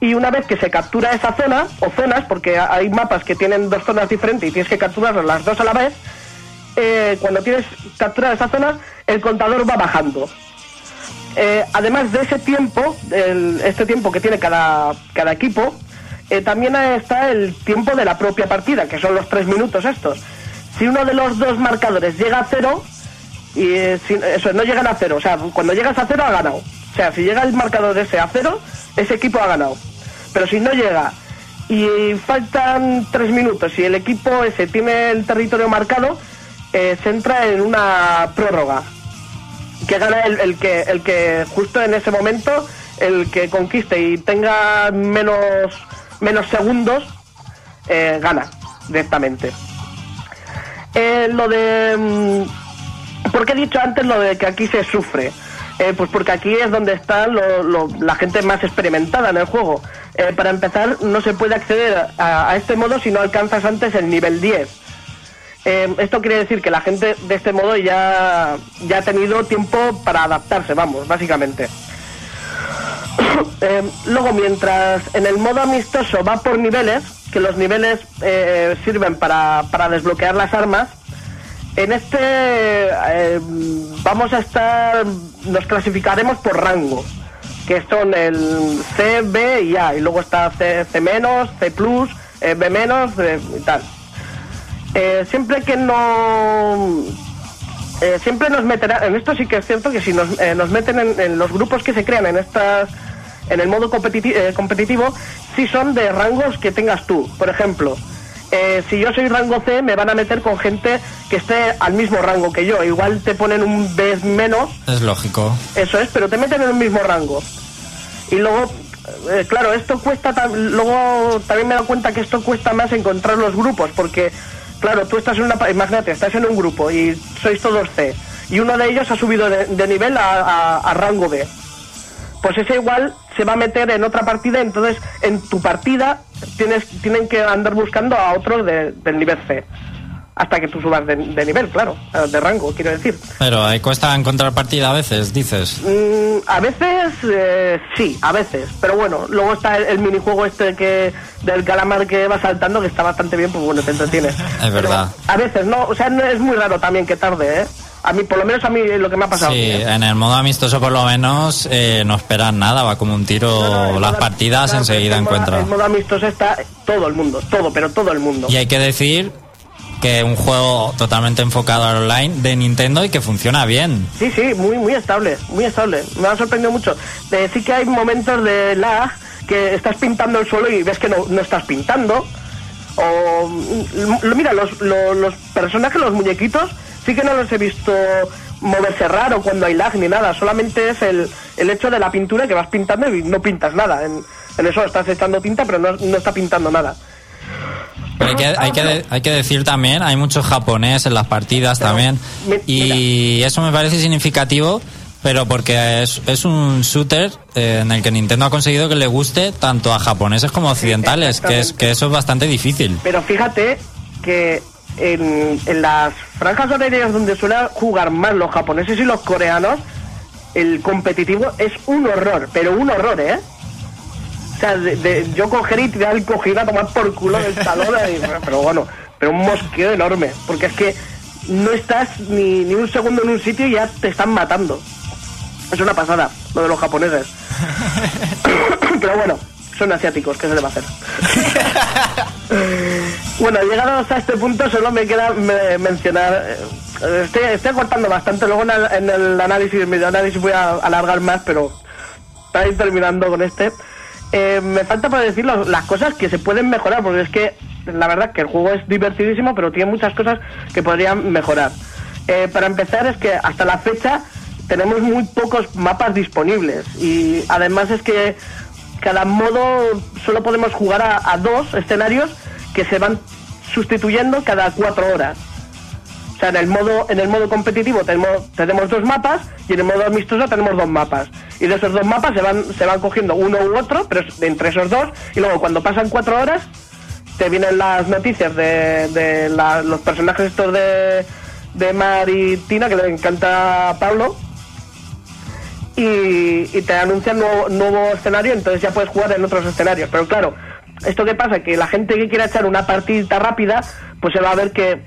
I: y una vez que se captura esa zona, o zonas, porque hay mapas que tienen dos zonas diferentes y tienes que capturarlas las dos a la vez, eh, cuando tienes capturada esa zona, el contador va bajando. Además de ese tiempo, este tiempo que tiene cada, equipo, también está el tiempo de la propia partida, que son los tres minutos estos. Si uno de los dos marcadores llega a cero, y eh, si- eso, no llegan a cero, o sea, cuando llegas a cero ha ganado. O sea, si llega el marcador ese a cero, ese equipo ha ganado. Pero si no llega y faltan tres minutos y el equipo ese tiene el territorio marcado, eh, se entra en una prórroga que gana el, el que el que justo en ese momento el que conquiste y tenga menos menos segundos eh, gana directamente Eh, lo de mm, ¿Por qué he dicho antes lo de que aquí se sufre? Eh, pues porque aquí es donde está lo- lo- la gente más experimentada en el juego. Eh, para empezar, no se puede acceder a, a este modo si no alcanzas antes el nivel 10. Eh, esto quiere decir que la gente de este modo ya, ya ha tenido tiempo para adaptarse, vamos, básicamente. Eh, luego, mientras en el modo amistoso va por niveles, que los niveles eh, sirven para, para desbloquear las armas, en este eh, vamos a estar, nos clasificaremos por rango, que son el C, B y A, y luego está C, C C plus, eh, B eh, y tal. Eh, siempre que no eh, siempre nos meterá en esto sí que es cierto que si nos, eh, nos meten en, en los grupos que se crean en estas en el modo competiti- eh, competitivo sí son de rangos que tengas tú por ejemplo eh, si yo soy rango C me van a meter con gente que esté al mismo rango que yo igual te ponen un B menos
A: Es lógico.
I: eso es, pero te meten en el mismo rango. Y luego, eh, claro, esto cuesta, luego también me he dado cuenta que esto cuesta más encontrar los grupos, porque, claro, tú estás en una, imagínate, estás en un grupo y sois todos C, y uno de ellos ha subido de, de nivel a, a- a rango B. Pues ese igual se va a meter en otra partida, entonces en tu partida tienes, tienen que andar buscando a otro de- del nivel C. Hasta que tú subas de, de nivel, claro, eh, de rango, quiero decir.
A: Pero ahí cuesta encontrar partida a veces, dices.
I: Mm, a veces eh, sí, a veces. Pero bueno, luego está el, el minijuego este que del calamar que va saltando, que está bastante bien, pues bueno, te entretiene.
A: Es verdad.
I: A veces, no, o sea, no es muy raro también que tarde, ¿eh? A mí, por lo menos a mí, lo que me ha pasado.
A: Sí, en el modo amistoso por lo menos eh, no esperan nada, va como un tiro las partidas
I: Claro,
A: enseguida
I: en
A: encuentra.
I: En modo amistoso está todo el mundo, todo, pero todo el mundo.
A: Y hay que decir que un juego totalmente enfocado al online de Nintendo y que funciona bien.
I: Sí, sí, muy, muy estable, muy estable. Me ha sorprendido mucho. Eh, sí que hay momentos de lag que estás pintando el suelo y ves que no, no estás pintando. O, mm, mira, los, los, los personajes, los muñequitos, sí que no los he visto moverse raro cuando hay lag ni nada. Solamente es el, el hecho de la pintura que vas pintando y no pintas nada. En, en eso estás echando tinta, pero no, no está pintando nada.
A: Hay que, hay, que, de- hay que decir también, hay mucho japonés en las partidas también. Y eso me parece significativo, pero porque es, es un shooter eh, en el que Nintendo ha conseguido que le guste tanto a japoneses como a occidentales, que, es, que eso es bastante difícil.
I: Pero fíjate que en, en las franjas horarias donde suelen jugar más los japoneses y los coreanos, el competitivo es un horror, pero un horror, ¿eh? O sea, de, de- yo coger y tirar el cojín a tomar por culo del salón, y- pero bueno, pero un mosqueo enorme, porque es que no estás ni, ni un segundo en un sitio y ya te están matando. Es una pasada, lo de los japoneses. pero bueno, son asiáticos, ¿qué se le va a hacer? Bueno, llegados a este punto solo me queda me- mencionar, eh, estoy, cortando bastante, luego en el, en el análisis, en mi análisis voy a alargar más, pero para ir terminando con este, eh, me falta para decir las cosas que se pueden mejorar, porque es que la verdad que el juego es divertidísimo, pero tiene muchas cosas que podrían mejorar. Eh, para empezar es que hasta la fecha tenemos muy pocos mapas disponibles y además es que cada modo solo podemos jugar a dos escenarios que se van sustituyendo cada cuatro horas. O sea, en el modo, en el modo competitivo tenemos, tenemos dos mapas y en el modo amistoso tenemos dos mapas. Y de esos dos mapas se van, se van cogiendo uno u otro, pero entre esos dos, y luego cuando pasan cuatro horas, te vienen las noticias de, de la- los personajes estos de, de Mar y Tina, que le encanta a Pablo, y, y te anuncian nuevo, nuevo escenario, entonces ya puedes jugar en otros escenarios. Pero claro, esto que pasa, que la gente que quiera echar una partida rápida, pues se va a ver que,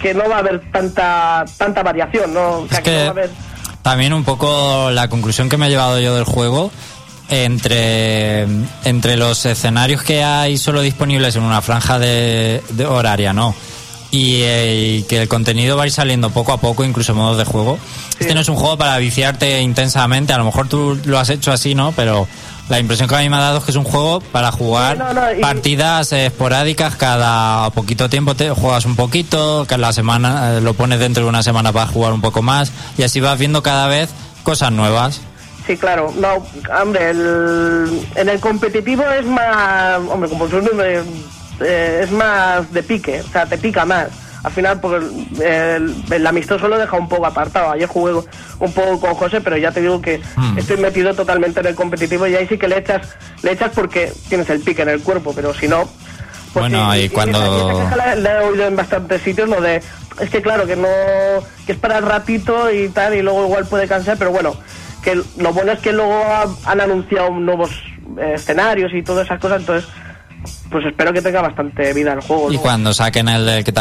I: que no va a haber tanta tanta variación, ¿no? O sea, que, no va a haber...
A: también un poco la conclusión que me he llevado yo del juego entre, entre los escenarios que hay solo disponibles en una franja de, de horaria, ¿no? Y, eh, y que el contenido va a ir saliendo poco a poco, incluso modos de juego. Este no es un juego para viciarte intensamente, a lo mejor tú lo has hecho así, ¿no? Pero la impresión que a mí me ha dado es que es un juego para jugar
I: Sí, no, no, y-
A: partidas esporádicas, cada poquito tiempo te juegas un poquito, que la semana eh, lo pones dentro de una semana para jugar un poco más, y así vas viendo cada vez cosas nuevas.
I: Sí, claro. No, hombre, el- en el competitivo es más... Hombre, como su nombre, eh, es más de pique, o sea, te pica más. al final pues, el, el amistoso lo deja un poco apartado. Ayer jugué un poco con José, pero ya te digo que
A: Mm.
I: estoy metido totalmente en el competitivo y ahí sí que le echas, le echas porque tienes el pique en el cuerpo, pero si no... pues
A: Bueno,
I: sí,
A: y cuando-
I: la he oído en bastantes sitios, lo de... Es que claro, que no... que es para el ratito y tal, y luego igual puede cansar, pero bueno, que lo bueno es que luego ha- han anunciado nuevos eh, escenarios y todas esas cosas, entonces pues espero que tenga bastante vida el juego.
A: Y cuando saquen el que te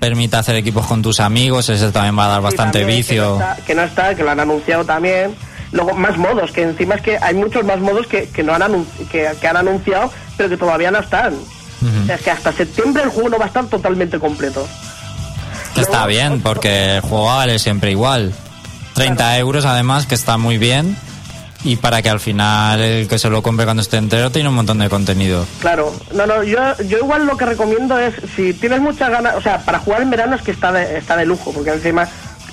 A: permita hacer equipos con tus amigos, ese también va a dar
I: Sí,
A: bastante
I: también,
A: vicio.
I: Que no, está, que no está, que lo han anunciado también. Luego, más modos, que encima es que hay muchos más modos que, que no han, anun- que, que han anunciado, pero que todavía no están. O sea, es que hasta septiembre el juego no va a estar totalmente completo.
A: Que está bien, porque el juego vale siempre igual. 30 euros además, que está muy bien. Y para que al final el que se lo compre cuando esté entero tiene un montón de contenido.
I: Claro, no, no, yo, yo igual lo que recomiendo es, si tienes muchas ganas, o sea, para jugar en verano es que está de, está de lujo, porque encima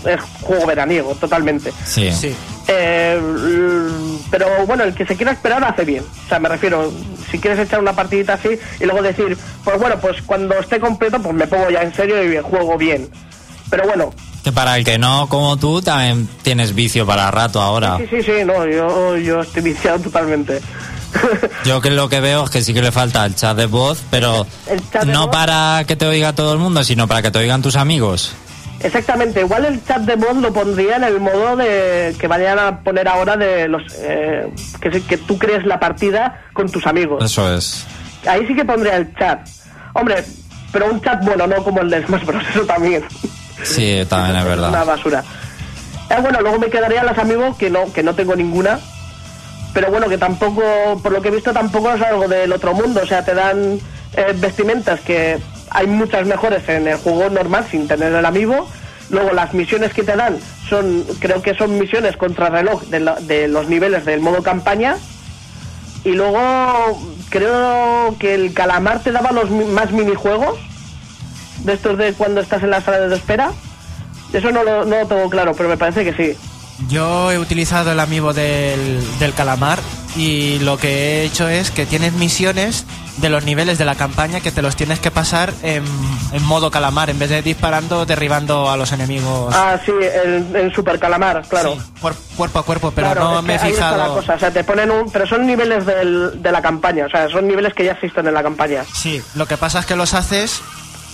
I: es juego veraniego, totalmente.
A: Sí.
C: Sí.
I: Eh, pero bueno, el que se quiera esperar hace bien. O sea, me refiero, si quieres echar una partidita así y luego decir, pues bueno, pues cuando esté completo, pues me pongo ya en serio y juego bien. Pero bueno,
A: Que para el que no, como tú, también tienes vicio para rato ahora.
I: sí, sí, sí, no, yo, yo estoy viciado totalmente.
A: Yo que lo que veo es que sí que le falta el chat de voz, pero
I: de
A: no
I: voz.
A: para que te oiga todo el mundo, sino para que te oigan tus amigos.
I: Exactamente, igual el chat de voz lo pondría en el modo de que vayan a poner ahora de los eh, que, que tú crees la partida con tus amigos.
A: Eso es.
I: Ahí sí que pondría el chat. Hombre, pero un chat bueno, no como el de Smash Bros. Eso también.
A: Sí, también es
I: Una
A: verdad.
I: basura. Eh, bueno, luego me quedarían las amigos que no, que no tengo ninguna. Pero bueno, que tampoco, por lo que he visto, tampoco es algo del otro mundo. O sea, te dan eh, vestimentas que hay muchas mejores en el juego normal sin tener el amigo. Luego las misiones que te dan son, creo que son misiones contra reloj de, la- de los niveles del modo campaña. Y luego creo que el calamar te daba los más minijuegos de estos de cuando estás en la sala de espera. Eso no lo, no lo tengo claro, pero me parece que sí.
C: Yo he utilizado el amiibo del, del calamar y lo que he hecho es que tienes misiones de los niveles de la campaña que te los tienes que pasar en, en modo calamar en vez de disparando, derribando a los enemigos.
I: Ah, sí, el, el super calamar, claro.
C: Sí, cuer- cuerpo a cuerpo, pero
I: Claro,
C: no me he
I: que ahí está la
C: fijado.
I: cosa, o sea, te ponen un... Pero son niveles del- de la campaña, o sea, son niveles que ya existen en la campaña.
C: Sí, lo que pasa es que los haces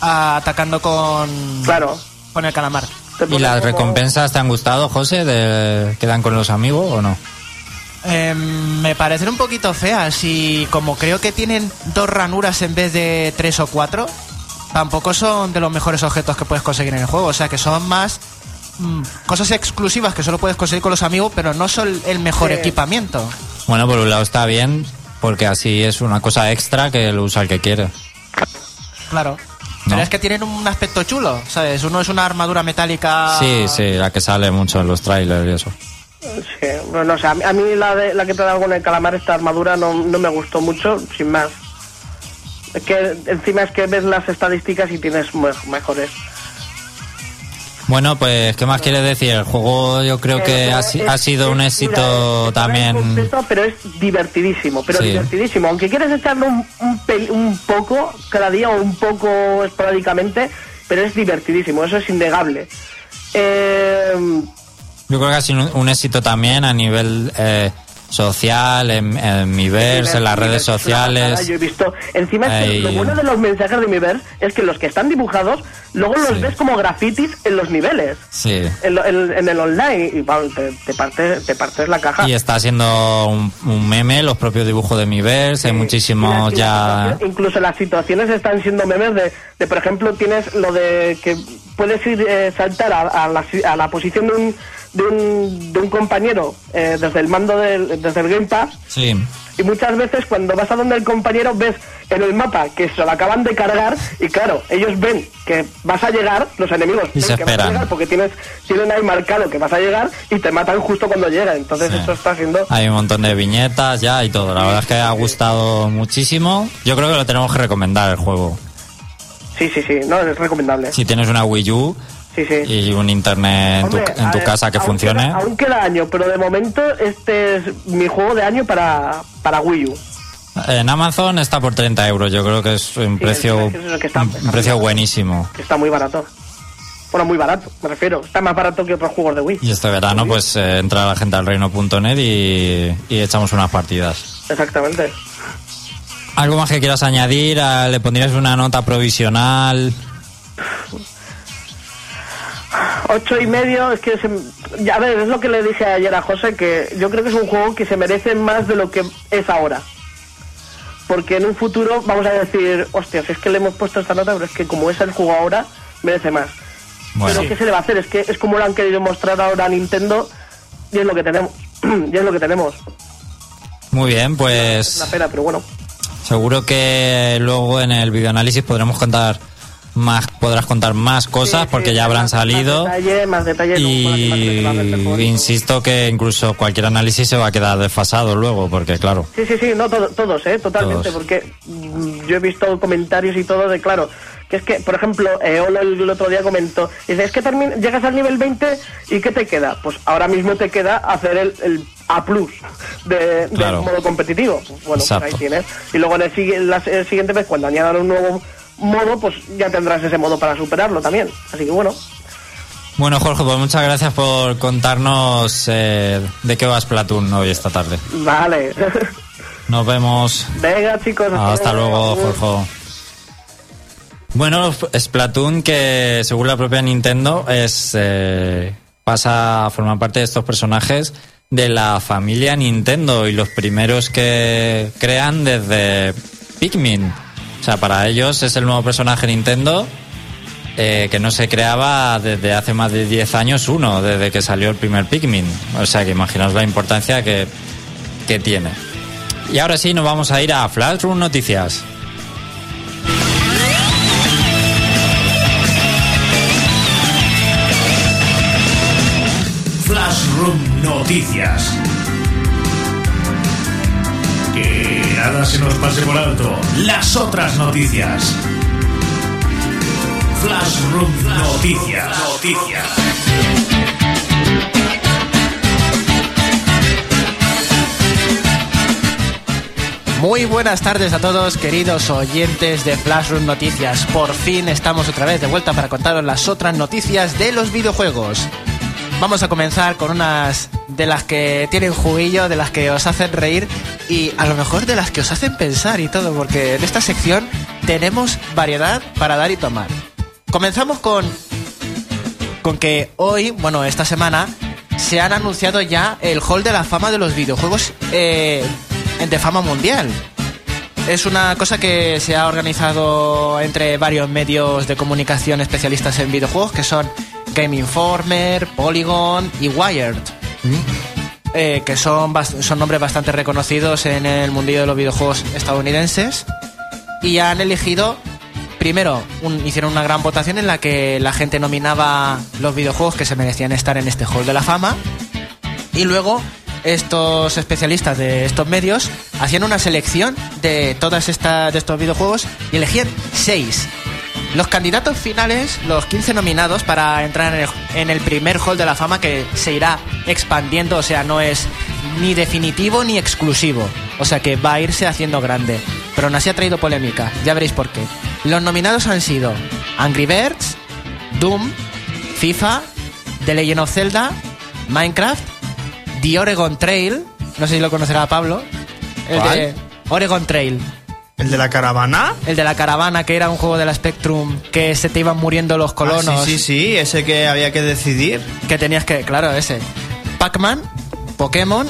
C: atacando con,
I: Claro.
C: con el calamar.
A: ¿Y las
I: como-
A: recompensas te han gustado, José? De, ¿Que dan con los amigos o no?
C: Em, me parecen un poquito feas y como creo que tienen dos ranuras en vez de tres o cuatro, tampoco son de los mejores objetos que puedes conseguir en el juego. O sea que son más mm, cosas exclusivas que solo puedes conseguir con los amigos, pero no son el mejor
I: Sí.
C: equipamiento.
A: Bueno, por un lado está bien, porque así es una cosa extra que lo usa el que quiere.
C: Claro.
A: No.
C: Pero es que tienen un aspecto chulo, ¿sabes? Uno es una armadura metálica.
A: Sí, sí, la que sale mucho en los trailers y eso.
I: Sí, bueno, o sea, a mí, la, de, la que te da con el calamar, esta armadura, no, no me gustó mucho, sin más. Es que encima es que ves las estadísticas y tienes me- mejores.
A: Bueno, pues, ¿qué más quieres decir? El juego yo creo que
I: Eh,
A: ha, sido un éxito también.
I: completo, pero es divertidísimo, pero
A: Sí.
I: divertidísimo. Aunque quieres echarlo un, un, un poco cada día o un poco esporádicamente, pero es divertidísimo, eso es innegable. Eh,
A: Yo creo que ha sido un, un éxito también a nivel eh, social, en, en Miiverse, en las redes sociales.
I: Yo he visto. Encima, es que lo bueno de los mensajes de Miiverse es que los que están dibujados, luego los
A: Sí.
I: ves como grafitis en los niveles,
A: Sí.
I: en, lo- en- en el online, y vamos, te, te partes, te partes la caja.
A: Y está siendo un, un meme los propios dibujos de Miiverse, hay
I: Sí,
A: muchísimos
I: y las
A: ya...
I: Incluso las situaciones están siendo memes de, de, por ejemplo, tienes lo de que puedes ir eh, saltar a, a la, a la posición de un, de un, de un compañero eh, desde el mando del, desde el Game Pass
A: Sí.
I: y muchas veces cuando vas a donde el compañero ves en el mapa que se lo acaban de cargar y claro, ellos ven que vas a llegar, los enemigos
A: Y
I: ven
A: se
I: que vas a
A: esperan.
I: llegar porque tienes, tienen ahí marcado que vas a llegar y te matan justo cuando llega. Entonces
A: Sí.
I: eso está siendo...
A: Hay un montón de viñetas ya y todo. La verdad es que ha gustado muchísimo. Yo creo que lo tenemos que recomendar el juego.
I: Sí, sí, sí, no, es recomendable.
A: Si tienes una Wii U
I: Sí, sí.
A: y un internet en tu, en tu
I: ver,
A: casa que
I: aún
A: funcione.
I: Queda, aún queda año, pero de momento este es mi juego de año para, para Wii U.
A: En Amazon está por 30 euros. Yo creo que es un precio,
I: es que eso que está-
A: un precio buenísimo.
I: está muy barato. Bueno, muy barato, me refiero. Está más barato que otros juegos de Wii.
A: Y este verano, pues eh, entra la gente al reino.net y, y echamos unas partidas.
I: Exactamente.
A: ¿Algo más que quieras añadir? Ah, ¿Le pondrías una nota provisional?
I: Ocho y medio, es que se- ya, a ver, es lo que le dije ayer a José, que yo creo que es un juego que se merece más de lo que es ahora. Porque en un futuro vamos a decir, hostia, si es que le hemos puesto esta nota, pero es que como es el juego ahora, merece más.
A: Bueno,
I: Pero ¿qué se le va a hacer? Es que es como lo han querido mostrar ahora a Nintendo y es lo que tenemos. y es lo que tenemos.
A: muy bien, pues...
I: Una pena, pero bueno.
A: Seguro que luego en el videoanálisis podremos contar más, podrás contar más cosas
I: Sí,
A: porque
I: sí,
A: ya habrán
I: más-
A: salido.
I: Más detalle, más detalle.
A: Y insisto que incluso cualquier análisis se va a quedar desfasado luego, porque claro,
I: Sí, sí, sí, no, todo- todos, ¿eh? Totalmente,
A: Todos.
I: porque mm, yo he visto comentarios y todo de, claro, que es que, por ejemplo, eh, el, otro día comentó, dice, es que llegas al nivel 20 y ¿qué te queda? Pues ahora mismo te queda hacer el, el A+, de,
A: Claro.
I: del modo competitivo. Pues bueno, pues ahí tienes. Y luego en el, sigue- la- el siguiente vez, cuando añadan un nuevo modo, pues ya tendrás ese modo para superarlo también. Así que bueno,
A: Bueno, Jorge, pues muchas gracias por contarnos eh, de qué va Splatoon hoy esta tarde.
I: vale.
A: Nos vemos.
I: Venga, chicos.
A: Hasta luego, Jorge. Bueno, Splatoon, que según la propia Nintendo, es eh, pasa a formar parte de estos personajes de la familia Nintendo y los primeros que crean desde Pikmin. Sea, para ellos es el nuevo personaje Nintendo eh, que no se creaba desde hace más de 10 años uno, desde que salió el primer Pikmin. O sea, que imaginaos la importancia que, que tiene. Y ahora sí, nos vamos a ir a Flashroom Noticias.
B: Flashroom Noticias. Nada se nos pase por alto. Las otras noticias. Flashroom Noticias. Noticias.
C: Muy buenas tardes a todos, queridos oyentes de Flashroom Noticias. Por fin estamos otra vez de vuelta para contaros las otras noticias de los videojuegos. Vamos a comenzar con unas de las que tienen juguillo, de las que os hacen reír y a lo mejor de las que os hacen pensar y todo, porque en esta sección tenemos variedad para dar y tomar. Comenzamos con con que hoy, bueno, esta semana, se han anunciado ya el Hall de la Fama de los videojuegos eh, de fama mundial. Es una cosa que se ha organizado entre varios medios de comunicación especialistas en videojuegos, que son Game Informer, Polygon y Wired. Eh, que son, son nombres bastante reconocidos en el mundillo de los videojuegos estadounidenses. Y han elegido primero un- hicieron una gran votación en la que la gente nominaba los videojuegos que se merecían estar en este Hall de la Fama y luego estos especialistas de estos medios hacían una selección de todas estas de estos videojuegos y elegían seis los candidatos finales, los 15 nominados para entrar en el, en el primer Hall de la Fama que se irá expandiendo, o sea, no es ni definitivo ni exclusivo, o sea que va a irse haciendo grande. Pero aún así ha traído polémica, ya veréis por qué. Los nominados han sido Angry Birds, Doom, FIFA, The Legend of Zelda, Minecraft, The Oregon Trail, no sé si lo conocerá Pablo, el
D: ¿Cuál?
C: de Oregon Trail.
D: ¿El de la caravana?
C: El de la caravana, que era un juego de la Spectrum, que se te iban muriendo los colonos.
D: Ah, sí, sí, sí, ese que había que decidir.
C: Que tenías que, claro, ese. Pac-Man, Pokémon,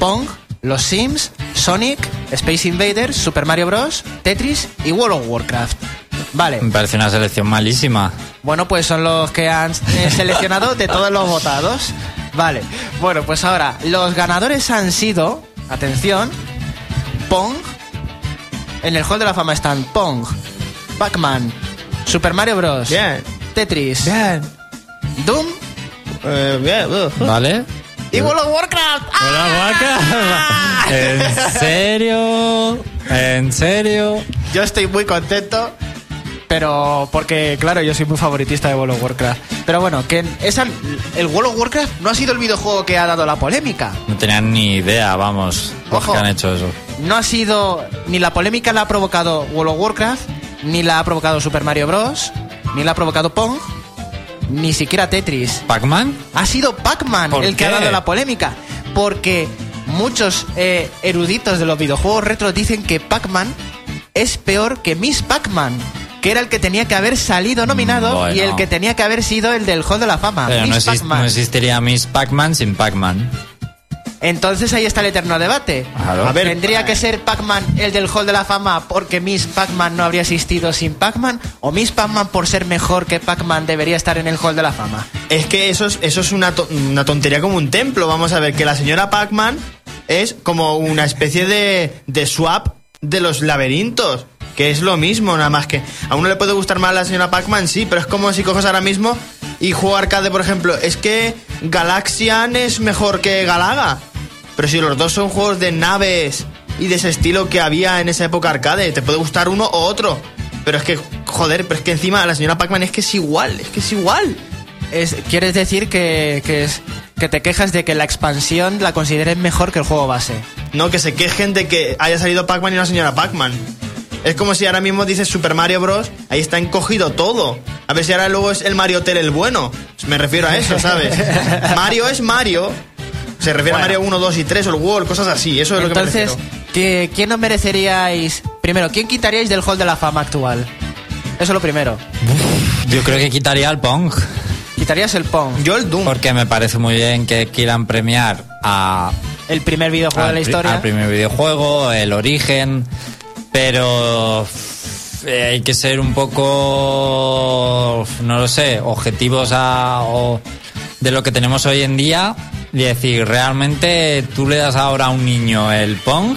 C: Pong, Los Sims, Sonic, Space Invaders, Super Mario Bros., Tetris y World of Warcraft. Vale,
A: Me parece una selección malísima.
C: bueno, pues son los que han eh, seleccionado de todos los votados. Vale, bueno, pues ahora, los ganadores han sido, atención, Pong, en el Hall de la Fama están Pong, Pac-Man, Super Mario Bros.,
D: Bien.
C: Tetris,
D: Bien.
C: Doom
D: Eh, bien. uh.
A: ¿Vale?
C: y World of Warcraft. ¡Ah!
A: ¿En serio? ¿En serio?
C: Yo estoy muy contento, Pero porque, claro, yo soy muy favoritista de World of Warcraft. Pero bueno, que esa, el World of Warcraft no ha sido el videojuego que ha dado la polémica.
A: No tenían ni idea, vamos,
C: Ojo.
A: que han hecho eso.
C: No ha sido. Ni la polémica la ha provocado World of Warcraft, ni la ha provocado Super Mario Bros., ni la ha provocado Pong, ni siquiera Tetris.
A: ¿Pac-Man?
C: Ha sido Pac-Man
A: ¿Por
C: el que ha dado la polémica. Porque muchos eh, eruditos de los videojuegos retro dicen que Pac-Man es peor que Miss Pac-Man. Que era el que tenía que haber salido nominado
A: bueno.
C: y el que tenía que haber sido el del Hall de la Fama.
A: Pero no,
C: Miss Pac-Man.
A: no existiría Miss Pac-Man sin Pac-Man.
C: Entonces ahí está el eterno debate.
A: Claro.
D: A ver,
C: ¿Tendría que ser Pac-Man el del Hall de la Fama porque Miss Pac-Man no habría existido sin Pac-Man? ¿O Miss Pac-Man por ser mejor que Pac-Man debería estar en el Hall de la Fama?
D: Es que eso es, eso es una, to- una tontería como un templo. Vamos a ver que la señora Pac-Man es como una especie de, de swap de los laberintos. Que es lo mismo, nada más que a uno le puede gustar más la señora Pac-Man, sí, pero es como si coges ahora mismo y juego arcade, por ejemplo. Es que Galaxian es mejor que Galaga. Pero si los dos son juegos de naves y de ese estilo que había en esa época arcade, te puede gustar uno o otro. Pero es que, joder, pero es que encima la señora Pac-Man es que es igual, es que es igual.
C: Es, ¿Quieres decir que, que, es, que te quejas de que la expansión la consideres mejor que el juego base?
D: No, que se quejen de que haya salido Pac-Man y una señora Pac-Man. Es como si ahora mismo dices Super Mario Bros. Ahí está encogido todo. A ver si ahora luego es el Mario Tel el bueno. Me refiero a eso, ¿sabes? Mario es Mario. Se refiere
C: Bueno.
D: a Mario 1, 2 y 3 o el World, cosas así. Eso es lo que me
C: Entonces,
D: refiero.
C: ¿qué- ¿quién no mereceríais? Primero, ¿quién quitaríais del Hall de la Fama actual? Eso es lo primero.
A: Yo creo que quitaría el Pong.
C: Quitarías el Pong,
D: Yo el Doom.
A: Porque me parece muy bien que quieran premiar a,
C: el primer videojuego de la historia.
A: al primer videojuego, el origen, pero eh, hay que ser un poco, no lo sé, objetivos a, de lo que tenemos hoy en día y decir, realmente tú le das ahora a un niño el Pong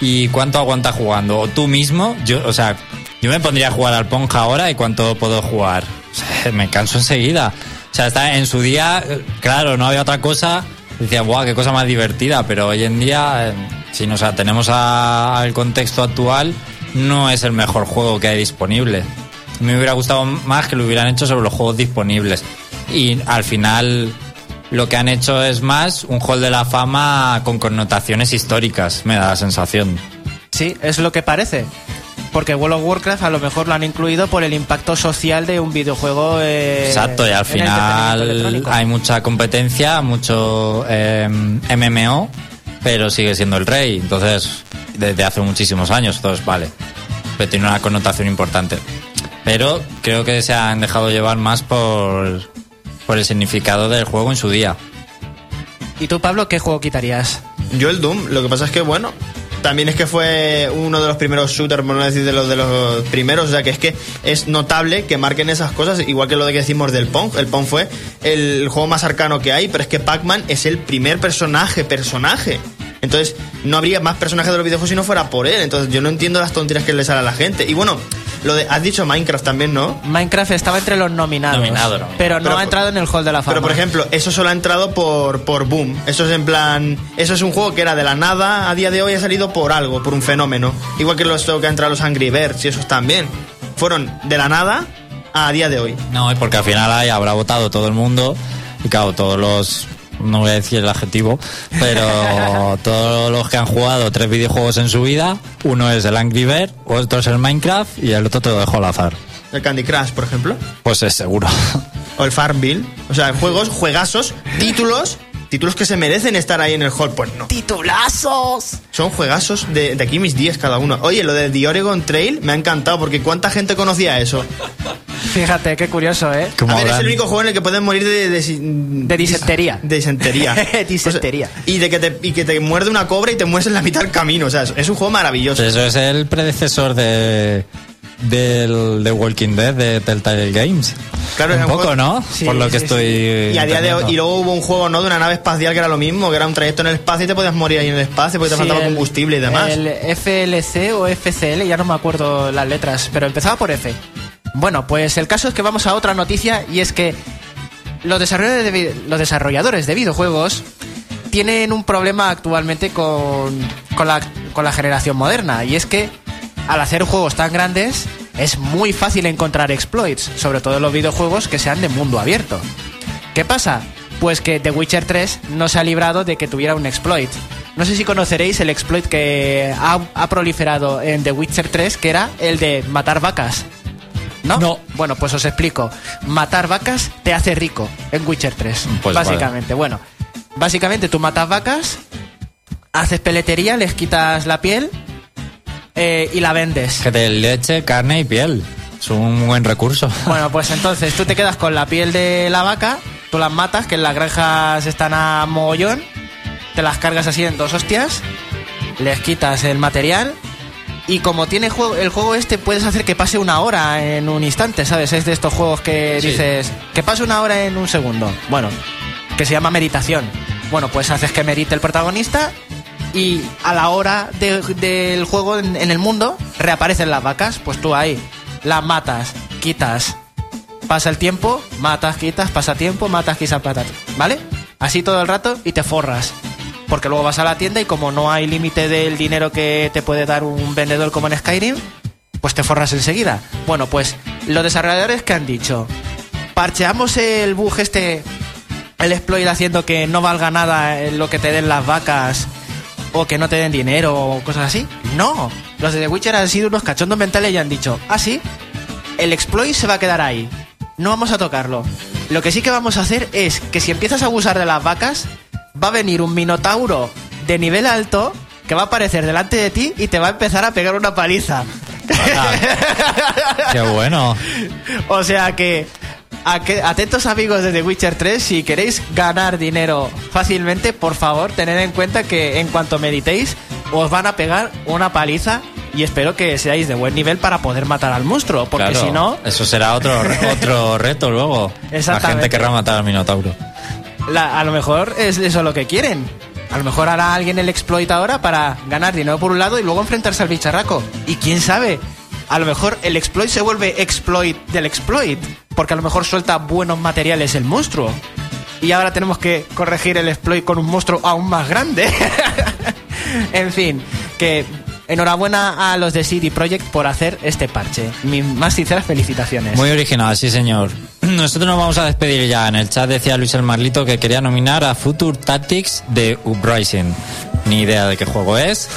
A: y cuánto aguanta jugando, o tú mismo, yo, o sea, yo me pondría a jugar al Pong ahora y cuánto puedo jugar. O sea, me canso enseguida. O sea, está en su día, eh, claro, no había otra cosa. Decía, guau, qué cosa más divertida, pero hoy en día, eh, si nos atenemos a- al contexto actual, no es el mejor juego que hay disponible. Me hubiera gustado más que lo hubieran hecho sobre los juegos disponibles. Y al final, lo que han hecho es más un hall de la fama con connotaciones históricas, me da la sensación.
C: Sí, es lo que parece. Porque World of Warcraft a lo mejor lo han incluido por el impacto social de un videojuego. eh,
A: Exacto, y al final hay mucha competencia, mucho eh, MMO, pero sigue siendo el rey. Entonces, desde hace muchísimos años, entonces, vale. Pero tiene una connotación importante. Pero creo que se han dejado llevar más por, por el significado del juego en su día.
C: ¿Y tú, Pablo, qué juego quitarías?
D: Yo el Doom. Lo que pasa es que, bueno, también es que fue uno de los primeros shooters, por no decir de los de los primeros. O sea, que es que es notable que marquen esas cosas, igual que lo de que decimos del Pong. El Pong fue el juego más arcano que hay, pero es que Pac-Man es el primer personaje, personaje. Entonces, no habría más personajes de los videojuegos si no fuera por él. Entonces, yo no entiendo las tonterías que le sale a la gente. Y bueno, lo de, has dicho Minecraft también, ¿no?
C: Minecraft estaba entre los nominados.
A: Nominado, no.
C: Pero no
D: Pero
C: ha entrado en el Hall de la Fama.
D: Pero por ejemplo, eso solo ha entrado por, por boom. Eso es en plan. Eso es un juego que era de la nada, a día de hoy ha salido por algo, por un fenómeno. Igual que los que ha entrado los Angry Birds y esos también. Fueron de la nada a día de hoy.
A: No, y porque al final ahí habrá votado todo el mundo y claro, todos los no voy a decir el adjetivo, pero todos los que han jugado tres videojuegos en su vida, uno es el Angry Bird, otro es el Minecraft y el otro te lo dejo al azar.
D: El Candy Crush, por ejemplo.
A: Pues es seguro.
D: O el Farmville. O sea, juegos, juegazos, títulos. Títulos que se merecen estar ahí en el hall. Pues no.
C: ¡Titulazos!
D: Son juegazos de, de aquí mis 10 cada uno. Oye, lo de The Oregon Trail me ha encantado porque ¿cuánta gente conocía eso?
C: Fíjate, qué curioso, ¿eh?
A: Como
D: A ver, es el único juego en el que puedes morir de... De,
C: De disentería.
D: De disentería.
C: Disentería.
D: O sea, y de que te, y que te muerde una cobra y te mueres en la mitad del camino. O sea, es, es un juego maravilloso.
A: Pues eso es el predecesor de del de Walking Dead de Telltale Games.
D: Claro,
A: un
D: un
A: poco,
D: juego-
A: ¿no?
C: Sí,
A: Por lo que
C: sí,
A: estoy
D: Y a día de hoy, y luego hubo un juego, ¿no? De una nave espacial que era lo mismo, que era un trayecto en el espacio y te podías morir ahí en el espacio porque te faltaba
C: el-
D: combustible y demás.
C: El FLC o FCL, ya no me acuerdo las letras, pero empezaba por F. Bueno, pues el caso es que vamos a otra noticia y es que los desarrolladores de, los desarrolladores de videojuegos tienen un problema actualmente con, con, la, con la generación moderna y es que al hacer juegos tan grandes es muy fácil encontrar exploits, sobre todo en los videojuegos que sean de mundo abierto. ¿Qué pasa? Pues que The Witcher 3 no se ha librado de que tuviera un exploit. No sé si conoceréis el exploit que ha, ha proliferado en The Witcher 3, que era el de matar vacas. ¿No?
A: No.
C: Bueno, pues os explico. Matar vacas te hace rico en Witcher 3.
A: Pues
C: básicamente. Bueno, básicamente tú matas vacas, haces peletería, les quitas la piel eh, y la vendes.
A: Que de leche, carne y piel. Es un buen recurso.
C: Bueno, pues entonces tú te quedas con la piel de la vaca, tú las matas, que en las granjas están a mogollón, te las cargas así en dos hostias, les quitas el material y como tiene juego, el juego este puedes hacer que pase una hora en un instante, ¿sabes? Es de estos juegos que
A: Sí.
C: dices que pase una hora en un segundo. Bueno, que se llama meditación. Bueno, pues haces que medite el protagonista y a la hora de- del juego en, el mundo reaparecen las vacas, pues tú ahí las matas, quitas, pasa el tiempo, matas, quitas, pasa tiempo, matas, quitas, patas, ¿vale? Así todo el rato y te forras. Porque luego vas a la tienda y como no hay límite del dinero que te puede dar un vendedor como en Skyrim, pues te forras enseguida. Bueno, pues los desarrolladores que han dicho, parcheamos el bug este, el exploit haciendo que no valga nada lo que te den las vacas o que no te den dinero o cosas así. No, los de The Witcher han sido unos cachondos mentales y han dicho, ah, sí, el exploit se va a quedar ahí. No vamos a tocarlo. Lo que sí que vamos a hacer es que si empiezas a abusar de las vacas, va a venir un minotauro de nivel alto que va a aparecer delante de ti y te va a empezar a pegar una paliza.
A: Qué bueno.
C: O sea que, atentos amigos de The Witcher 3, si queréis ganar dinero fácilmente, por favor, tened en cuenta que en cuanto meditéis, os van a pegar una paliza y espero que seáis de buen nivel para poder matar al monstruo, porque
A: Claro,
C: si no,
A: Eso será otro, otro reto luego. La gente querrá matar al Minotauro.
C: la- a lo mejor es eso lo que quieren. A lo mejor hará alguien el exploit ahora para ganar dinero por un lado y luego enfrentarse al bicharraco. Y quién sabe, a lo mejor el exploit se vuelve exploit del exploit, porque a lo mejor suelta buenos materiales el monstruo. Y ahora tenemos que corregir el exploit con un monstruo aún más grande. en fin, que enhorabuena a los de CD Projekt por hacer este parche. Mis más sinceras felicitaciones.
A: Muy original, sí señor. Nosotros nos vamos a despedir ya. En el chat decía Luis el Marlito que quería nominar a Future Tactics de Uprising. Ni idea de qué juego es.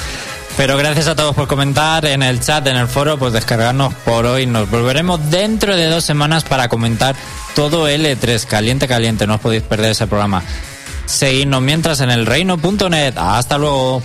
A: Pero gracias a todos por comentar en el chat, en el foro, pues descargarnos por hoy. Nos volveremos dentro de dos semanas para comentar todo L3. Caliente, caliente. No os podéis perder ese programa. Seguidnos mientras en el reino.net. Hasta luego.